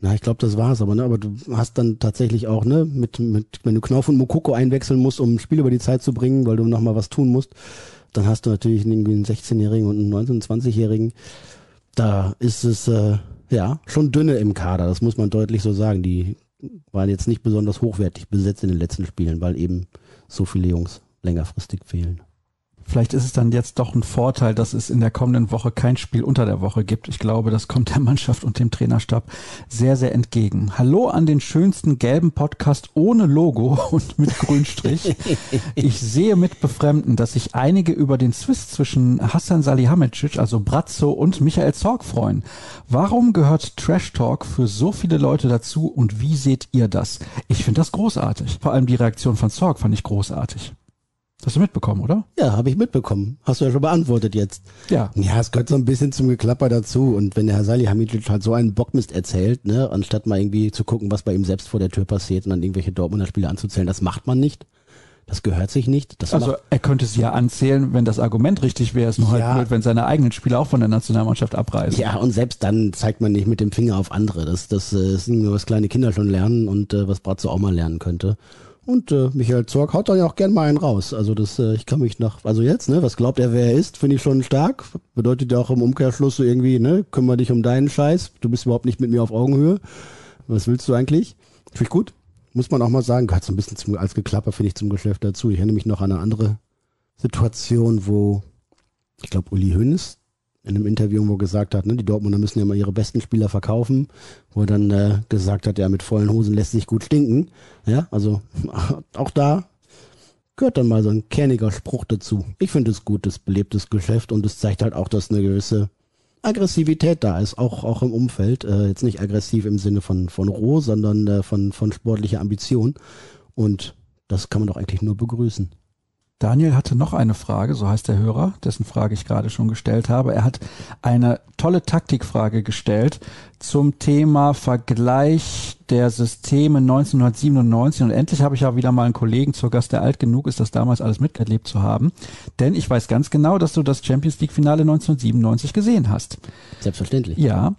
Na, ich glaube, das war's aber, ne? Aber du hast dann tatsächlich auch, ne, mit, mit, wenn du Knauf und Mokoko einwechseln musst, um ein Spiel über die Zeit zu bringen, weil du nochmal was tun musst, dann hast du natürlich irgendwie einen 16-Jährigen und einen 19-, 20-Jährigen. Da ist es, äh, ja, schon dünne im Kader, das muss man deutlich so sagen. Die waren jetzt nicht besonders hochwertig besetzt in den letzten Spielen, weil eben so viele Jungs längerfristig fehlen. Vielleicht ist es dann jetzt doch ein Vorteil, dass es in der kommenden Woche kein Spiel unter der Woche gibt. Ich glaube, das kommt der Mannschaft und dem Trainerstab sehr, sehr entgegen. Hallo an den schönsten gelben Podcast ohne Logo und mit Grünstrich. Ich sehe mit Befremden, dass sich einige über den Swiss zwischen Hassan Salihamidzic, also Brazzo und Michael Zorg freuen. Warum gehört Trash Talk für so viele Leute dazu und wie seht ihr das? Ich finde das großartig. Vor allem die Reaktion von Zorg fand ich großartig. Hast du mitbekommen, oder? Ja, habe ich mitbekommen. Hast du ja schon beantwortet jetzt. Ja. Ja, es gehört so ein bisschen zum Geklapper dazu. Und wenn der Herr Salihamidzic halt so einen Bockmist erzählt, ne, anstatt mal irgendwie zu gucken, was bei ihm selbst vor der Tür passiert und dann irgendwelche Dortmunder Spiele anzuzählen, das macht man nicht. Das gehört sich nicht. Das also er könnte sie ja anzählen, wenn das Argument richtig wäre. Es nur Ja. halt blöd, wenn seine eigenen Spieler auch von der Nationalmannschaft abreisen. ja, und selbst dann zeigt man nicht mit dem Finger auf andere. Das, das äh, ist nur, was kleine Kinder schon lernen und äh, was Bratzo auch mal lernen könnte. Und äh, Michael Zorg haut dann ja auch gern mal einen raus. Also das, äh, ich kann mich nach, also jetzt, ne, was glaubt er, wer er ist, finde ich schon stark. Bedeutet ja auch im Umkehrschluss so irgendwie, ne, kümmere dich um deinen Scheiß. Du bist überhaupt nicht mit mir auf Augenhöhe. Was willst du eigentlich? Finde ich gut. Muss man auch mal sagen, gehört so ein bisschen zum, als Geklapper, finde ich, zum Geschäft dazu. Ich erinnere mich noch an eine andere Situation, wo, ich glaube, Uli Hoeneß in einem Interview, wo er gesagt hat, ne, die Dortmunder müssen ja mal ihre besten Spieler verkaufen, wo er dann äh, gesagt hat, ja, mit vollen Hosen lässt sich gut stinken. Ja, also auch da gehört dann mal so ein kerniger Spruch dazu. Ich finde es gut, das belebtes Geschäft und es zeigt halt auch, dass eine gewisse Aggressivität da ist, auch, auch im Umfeld. Äh, jetzt nicht aggressiv im Sinne von, von roh, sondern äh, von, von sportlicher Ambition. Und das kann man doch eigentlich nur begrüßen. Daniel hatte noch eine Frage, so heißt der Hörer, dessen Frage ich gerade schon gestellt habe. Er hat eine tolle Taktikfrage gestellt zum Thema Vergleich der Systeme 1997. Und endlich habe ich ja wieder mal einen Kollegen zur Gast, der alt genug ist, das damals alles miterlebt zu haben. Denn ich weiß ganz genau, dass du das Champions League Finale 1997 gesehen hast. Selbstverständlich. Ja.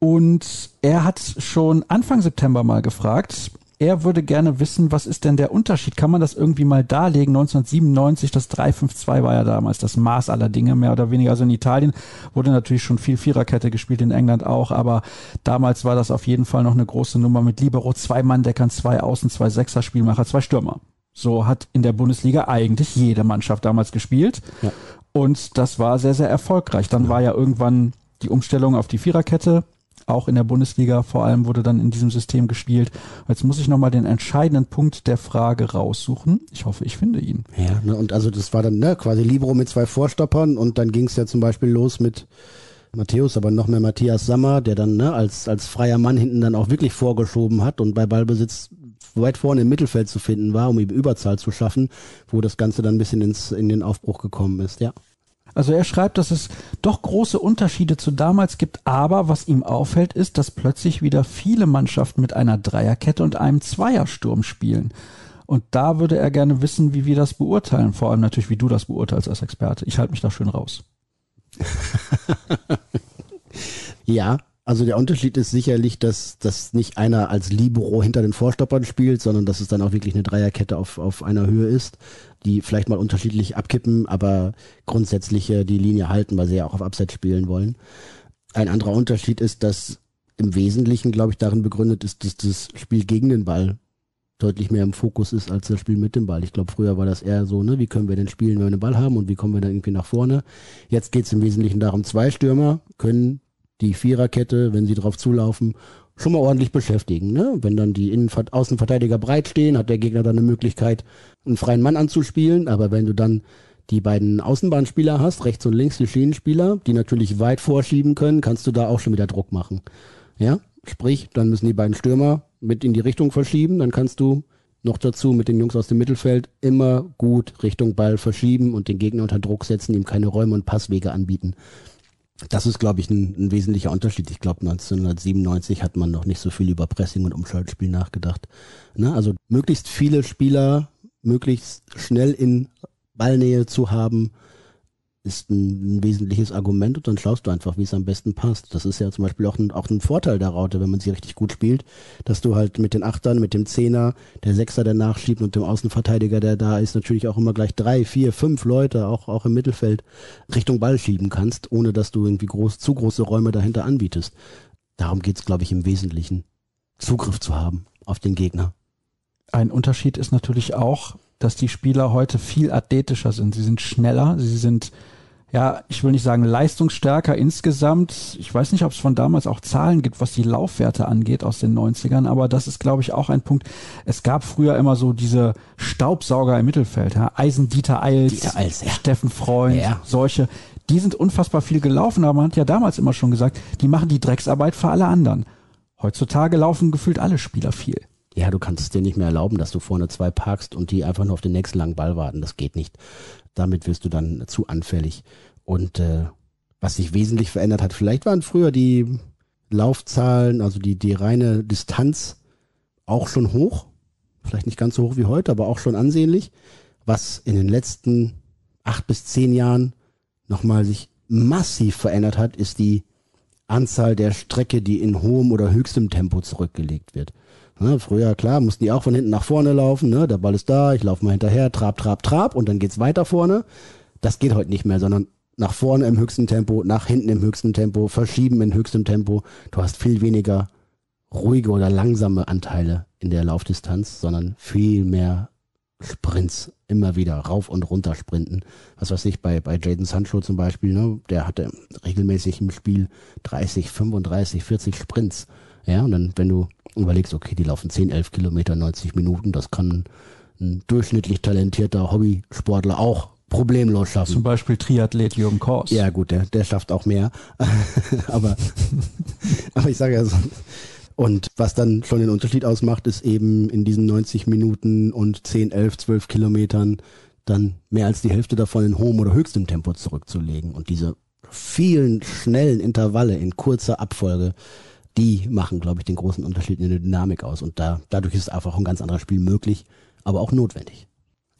Und er hat schon Anfang September mal gefragt, er würde gerne wissen, was ist denn der Unterschied? Kann man das irgendwie mal darlegen? 1997, das 3-5-2 war ja damals das Maß aller Dinge, mehr oder weniger. Also in Italien wurde natürlich schon viel Viererkette gespielt, in England auch, aber damals war das auf jeden Fall noch eine große Nummer mit Libero, zwei Manndeckern, zwei Außen, zwei Sechser, Spielmacher, zwei Stürmer. So hat in der Bundesliga eigentlich jede Mannschaft damals gespielt. Ja. Und das war sehr, sehr erfolgreich. Dann war ja irgendwann die Umstellung auf die Viererkette Auch in der Bundesliga vor allem wurde dann in diesem System gespielt. Jetzt muss ich nochmal den entscheidenden Punkt der Frage raussuchen. Ich hoffe, ich finde ihn. Ja, ne, und also das war dann ne, quasi Libro mit zwei Vorstoppern und dann ging es ja zum Beispiel los mit Matthäus, aber noch mehr Matthias Sammer, der dann ne, als, als freier Mann hinten dann auch wirklich vorgeschoben hat und bei Ballbesitz weit vorne im Mittelfeld zu finden war, um eben Überzahl zu schaffen, wo das Ganze dann ein bisschen ins, in den Aufbruch gekommen ist, ja. Also er schreibt, dass es doch große Unterschiede zu damals gibt, aber was ihm auffällt, ist, dass plötzlich wieder viele Mannschaften mit einer Dreierkette und einem Zweiersturm spielen. Und da würde er gerne wissen, wie wir das beurteilen, vor allem natürlich, wie du das beurteilst als Experte. Ich halte mich da schön raus. ja, also der Unterschied ist sicherlich, dass, dass nicht einer als Libero hinter den Vorstoppern spielt, sondern dass es dann auch wirklich eine Dreierkette auf, auf einer Höhe ist, die vielleicht mal unterschiedlich abkippen, aber grundsätzlich äh, die Linie halten, weil sie ja auch auf Abseits spielen wollen. Ein anderer Unterschied ist, dass im Wesentlichen, glaube ich, darin begründet ist, dass das Spiel gegen den Ball deutlich mehr im Fokus ist als das Spiel mit dem Ball. Ich glaube, früher war das eher so, ne, wie können wir denn spielen, wenn wir den Ball haben und wie kommen wir dann irgendwie nach vorne. Jetzt geht es im Wesentlichen darum, zwei Stürmer können die Viererkette, wenn sie drauf zulaufen, schon mal ordentlich beschäftigen. Ne? Wenn dann die Innenver Außenverteidiger breit stehen, hat der Gegner dann eine Möglichkeit, einen freien Mann anzuspielen. Aber wenn du dann die beiden Außenbahnspieler hast, rechts und links die Schienenspieler, die natürlich weit vorschieben können, kannst du da auch schon wieder Druck machen. Ja, sprich, dann müssen die beiden Stürmer mit in die Richtung verschieben, dann kannst du noch dazu mit den Jungs aus dem Mittelfeld immer gut Richtung Ball verschieben und den Gegner unter Druck setzen, ihm keine Räume und Passwege anbieten. Das ist, glaube ich, ein, ein, wesentlicher Unterschied. Ich glaube, 1997 hat man noch nicht so viel über Pressing und Umschaltspiel nachgedacht. Ne? Also möglichst viele Spieler möglichst schnell in Ballnähe zu haben, ist ein, wesentliches Argument und dann schaust du einfach, wie es am besten passt. Das ist ja zum Beispiel auch ein, auch ein Vorteil der Raute, wenn man sie richtig gut spielt, dass du halt mit den Achtern, mit dem Zehner, der Sechser, der nachschiebt und dem Außenverteidiger, der da ist, natürlich auch immer gleich drei, vier, fünf Leute, auch, auch im Mittelfeld, Richtung Ball schieben kannst, ohne dass du irgendwie groß, zu große Räume dahinter anbietest. Darum geht's, glaube ich, im Wesentlichen, Zugriff zu haben auf den Gegner. Ein Unterschied ist natürlich auch, dass die Spieler heute viel athletischer sind. Sie sind schneller, sie sind, ja, ich will nicht sagen leistungsstärker insgesamt. Ich weiß nicht, ob es von damals auch Zahlen gibt, was die Laufwerte angeht aus den 90ern, aber das ist, glaube ich, auch ein Punkt. Es gab früher immer so diese Staubsauger im Mittelfeld, ja? Eisen Dieter Eils, Dieter Eils ja. Steffen Freund, ja. solche. Die sind unfassbar viel gelaufen, aber man hat ja damals immer schon gesagt, die machen die Drecksarbeit für alle anderen. Heutzutage laufen gefühlt alle Spieler viel. Ja, du kannst es dir nicht mehr erlauben, dass du vorne zwei parkst und die einfach nur auf den nächsten langen Ball warten. Das geht nicht. Damit wirst du dann zu anfällig. Und äh, was sich wesentlich verändert hat, vielleicht waren früher die Laufzahlen, also die, die reine Distanz auch schon hoch. Vielleicht nicht ganz so hoch wie heute, aber auch schon ansehnlich. Was in den letzten acht bis zehn Jahren nochmal sich massiv verändert hat, ist die Anzahl der Strecke, die in hohem oder höchstem Tempo zurückgelegt wird. Ne, früher, klar, mussten die auch von hinten nach vorne laufen. Ne? Der Ball ist da, ich laufe mal hinterher, trab, trab, trab und dann geht's weiter vorne. Das geht heute nicht mehr, sondern nach vorne im höchsten Tempo, nach hinten im höchsten Tempo, verschieben in höchstem Tempo. Du hast viel weniger ruhige oder langsame Anteile in der Laufdistanz, sondern viel mehr Sprints immer wieder rauf und runter sprinten. Was weiß ich, bei, bei Jaden Sancho zum Beispiel, ne, der hatte regelmäßig im Spiel 30, 35, 40 Sprints. Ja, und dann, wenn du überlegst, okay, die laufen 10, 11 Kilometer, 90 Minuten, das kann ein durchschnittlich talentierter Hobbysportler auch problemlos schaffen. Zum Beispiel Triathlet Jürgen Kors. Ja gut, der, der schafft auch mehr. aber, aber ich sage ja so. Und was dann schon den Unterschied ausmacht, ist eben in diesen 90 Minuten und 10, 11, 12 Kilometern dann mehr als die Hälfte davon in hohem oder höchstem Tempo zurückzulegen. Und diese vielen schnellen Intervalle in kurzer Abfolge, die machen, glaube ich, den großen Unterschied in der Dynamik aus. Und da, dadurch ist einfach ein ganz anderes Spiel möglich, aber auch notwendig.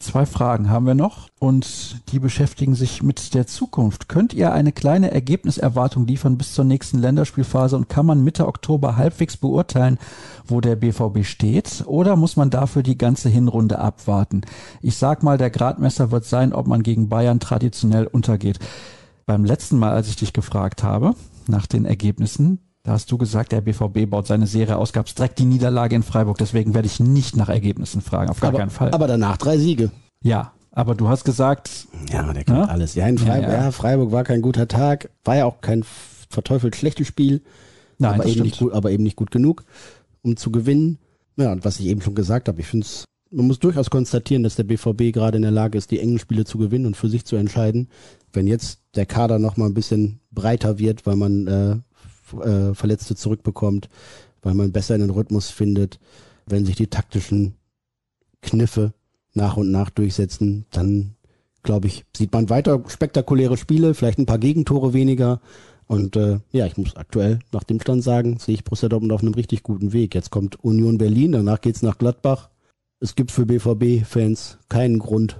Zwei Fragen haben wir noch und die beschäftigen sich mit der Zukunft. Könnt ihr eine kleine Ergebniserwartung liefern bis zur nächsten Länderspielphase und kann man Mitte Oktober halbwegs beurteilen, wo der BVB steht? Oder muss man dafür die ganze Hinrunde abwarten? Ich sag mal, der Gradmesser wird sein, ob man gegen Bayern traditionell untergeht. Beim letzten Mal, als ich dich gefragt habe nach den Ergebnissen, da hast du gesagt, der BVB baut seine Serie aus, gab es direkt die Niederlage in Freiburg. Deswegen werde ich nicht nach Ergebnissen fragen, auf gar aber, keinen Fall. Aber danach drei Siege. Ja, aber du hast gesagt. Ja, der kann ja? alles. Ja, in Freiburg, ja, ja. ja, Freiburg war kein guter Tag, war ja auch kein verteufelt schlechtes Spiel. Nein, aber, das eben nicht stimmt. gut, aber eben nicht gut genug, um zu gewinnen. Ja, und was ich eben schon gesagt habe, ich finde es, man muss durchaus konstatieren, dass der BVB gerade in der Lage ist, die engen Spiele zu gewinnen und für sich zu entscheiden. Wenn jetzt der Kader noch mal ein bisschen breiter wird, weil man äh, äh, Verletzte zurückbekommt, weil man besser in den Rhythmus findet, wenn sich die taktischen Kniffe nach und nach durchsetzen, dann glaube ich, sieht man weiter spektakuläre Spiele, vielleicht ein paar Gegentore weniger. Und äh, ja, ich muss aktuell nach dem Stand sagen, sehe ich Borussia Dortmund auf einem richtig guten Weg. Jetzt kommt Union Berlin, danach geht's nach Gladbach. Es gibt für BVB-Fans keinen Grund,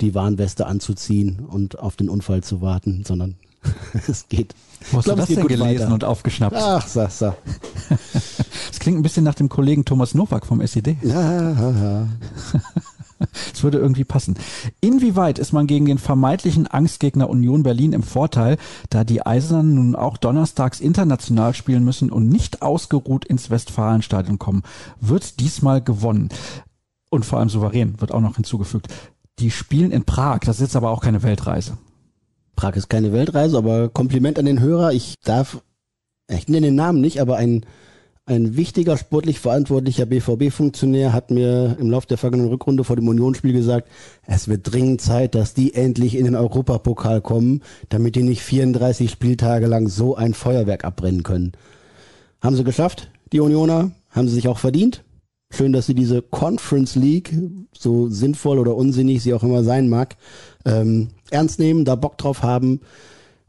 die Warnweste anzuziehen und auf den Unfall zu warten, sondern es geht. Wo hast glaub, du das denn gelesen weiter. und aufgeschnappt? Ach, sag, sag. Das klingt ein bisschen nach dem Kollegen Thomas Nowak vom SED. Ja, ja, ja. Es würde irgendwie passen. Inwieweit ist man gegen den vermeintlichen Angstgegner Union Berlin im Vorteil, da die Eisernen nun auch donnerstags international spielen müssen und nicht ausgeruht ins Westfalenstadion kommen? Wird diesmal gewonnen. Und vor allem souverän wird auch noch hinzugefügt. Die spielen in Prag, das ist jetzt aber auch keine Weltreise. Prag ist keine Weltreise, aber Kompliment an den Hörer. Ich darf, ich nenne den Namen nicht, aber ein, ein wichtiger sportlich verantwortlicher BVB-Funktionär hat mir im Laufe der vergangenen Rückrunde vor dem Unionsspiel gesagt, es wird dringend Zeit, dass die endlich in den Europapokal kommen, damit die nicht 34 Spieltage lang so ein Feuerwerk abbrennen können. Haben sie geschafft, die Unioner, haben sie sich auch verdient. Schön, dass sie diese Conference League, so sinnvoll oder unsinnig sie auch immer sein mag, ähm, ernst nehmen, da Bock drauf haben.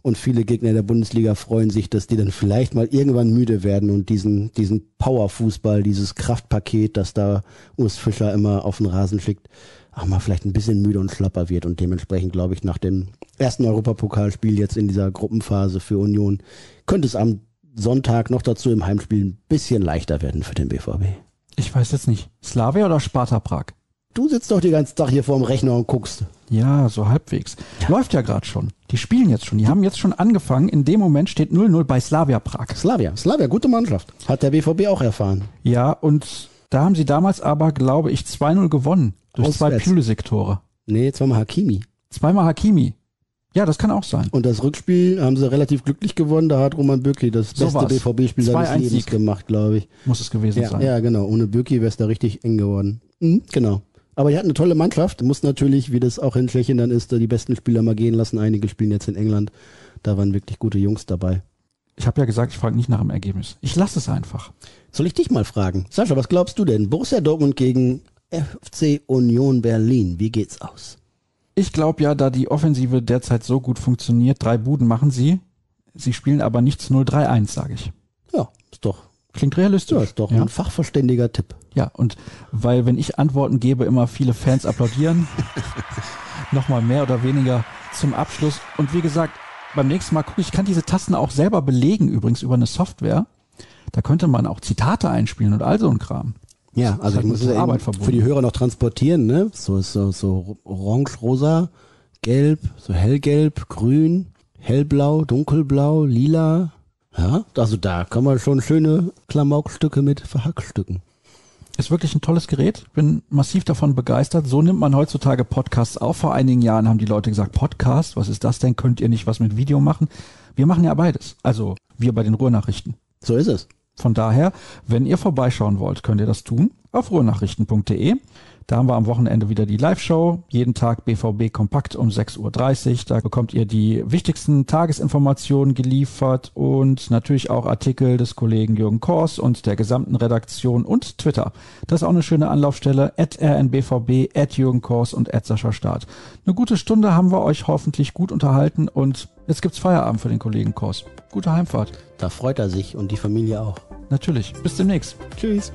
Und viele Gegner der Bundesliga freuen sich, dass die dann vielleicht mal irgendwann müde werden und diesen, diesen Powerfußball, dieses Kraftpaket, das da Urs Fischer immer auf den Rasen schickt, auch mal vielleicht ein bisschen müde und schlapper wird. Und dementsprechend glaube ich, nach dem ersten Europapokalspiel jetzt in dieser Gruppenphase für Union, könnte es am Sonntag noch dazu im Heimspiel ein bisschen leichter werden für den BVB. Ich weiß jetzt nicht. Slavia oder Sparta Prag? Du sitzt doch den ganzen Tag hier vorm Rechner und guckst. Ja, so halbwegs. Läuft ja gerade schon. Die spielen jetzt schon. Die haben jetzt schon angefangen. In dem Moment steht 0-0 bei Slavia Prag. Slavia, Slavia, gute Mannschaft. Hat der BVB auch erfahren. Ja, und da haben sie damals aber, glaube ich, 2-0 gewonnen. Durch zwei Auswärts. Pulisic-Tore. Nee, zweimal Hakimi. Zweimal Hakimi. Ja, das kann auch sein. Und das Rückspiel haben sie relativ glücklich gewonnen. Da hat Roman Bürki das So beste. BVB-Spiel seines 2-1 Lebens Sieg. gemacht, glaube ich. Muss es gewesen Ja, sein. ja, genau. Ohne Bürki wäre es da richtig eng geworden. Mhm, genau. Aber die hatten eine tolle Mannschaft. Muss natürlich, wie das auch in Tschechien dann ist, die besten Spieler mal gehen lassen. Einige spielen jetzt in England. Da waren wirklich gute Jungs dabei. Ich habe ja gesagt, ich frage nicht nach dem Ergebnis. Ich lasse es einfach. Soll ich dich mal fragen? Sascha, was glaubst du denn? Borussia Dortmund gegen FC Union Berlin. Wie geht's aus? Ich glaube ja, da die Offensive derzeit so gut funktioniert, drei Buden machen sie. Sie spielen aber nichts 0-3-1, sage ich. Ja, ist doch, Klingt realistisch. ja, ist doch ja. ein fachverständiger Tipp. Ja, und weil wenn ich Antworten gebe, immer viele Fans applaudieren. Nochmal mehr oder weniger zum Abschluss. Und wie gesagt, beim nächsten Mal gucke ich, kann diese Tasten auch selber belegen, übrigens über eine Software. Da könnte man auch Zitate einspielen und all so ein Kram. Ja, also ja Arbeit eben verbunden. für die Hörer noch transportieren, ne? So so so orange, rosa, gelb, so hellgelb, grün, hellblau, dunkelblau, lila. Ja, also da kann man schon schöne Klamaukstücke mit verhackstücken. Ist wirklich ein tolles Gerät. Bin massiv davon begeistert. So nimmt man heutzutage Podcasts auf. Vor einigen Jahren haben die Leute gesagt, Podcast, was ist das denn? Könnt ihr nicht was mit Video machen? Wir machen ja beides. Also wir bei den Ruhrnachrichten. So ist es. Von daher, wenn ihr vorbeischauen wollt, könnt ihr das tun auf ruhrnachrichten.de. Da haben wir am Wochenende wieder die Live-Show. Jeden Tag BVB Kompakt um 6.30 Uhr. Da bekommt ihr die wichtigsten Tagesinformationen geliefert und natürlich auch Artikel des Kollegen Jürgen Kors und der gesamten Redaktion und Twitter. Das ist auch eine schöne Anlaufstelle. At rnbvb, at Jürgen Kors und at Sascha Staat. Eine gute Stunde haben wir euch hoffentlich gut unterhalten und jetzt gibt's Feierabend für den Kollegen Kors. Gute Heimfahrt. Da freut er sich und die Familie auch. Natürlich. Bis demnächst. Tschüss.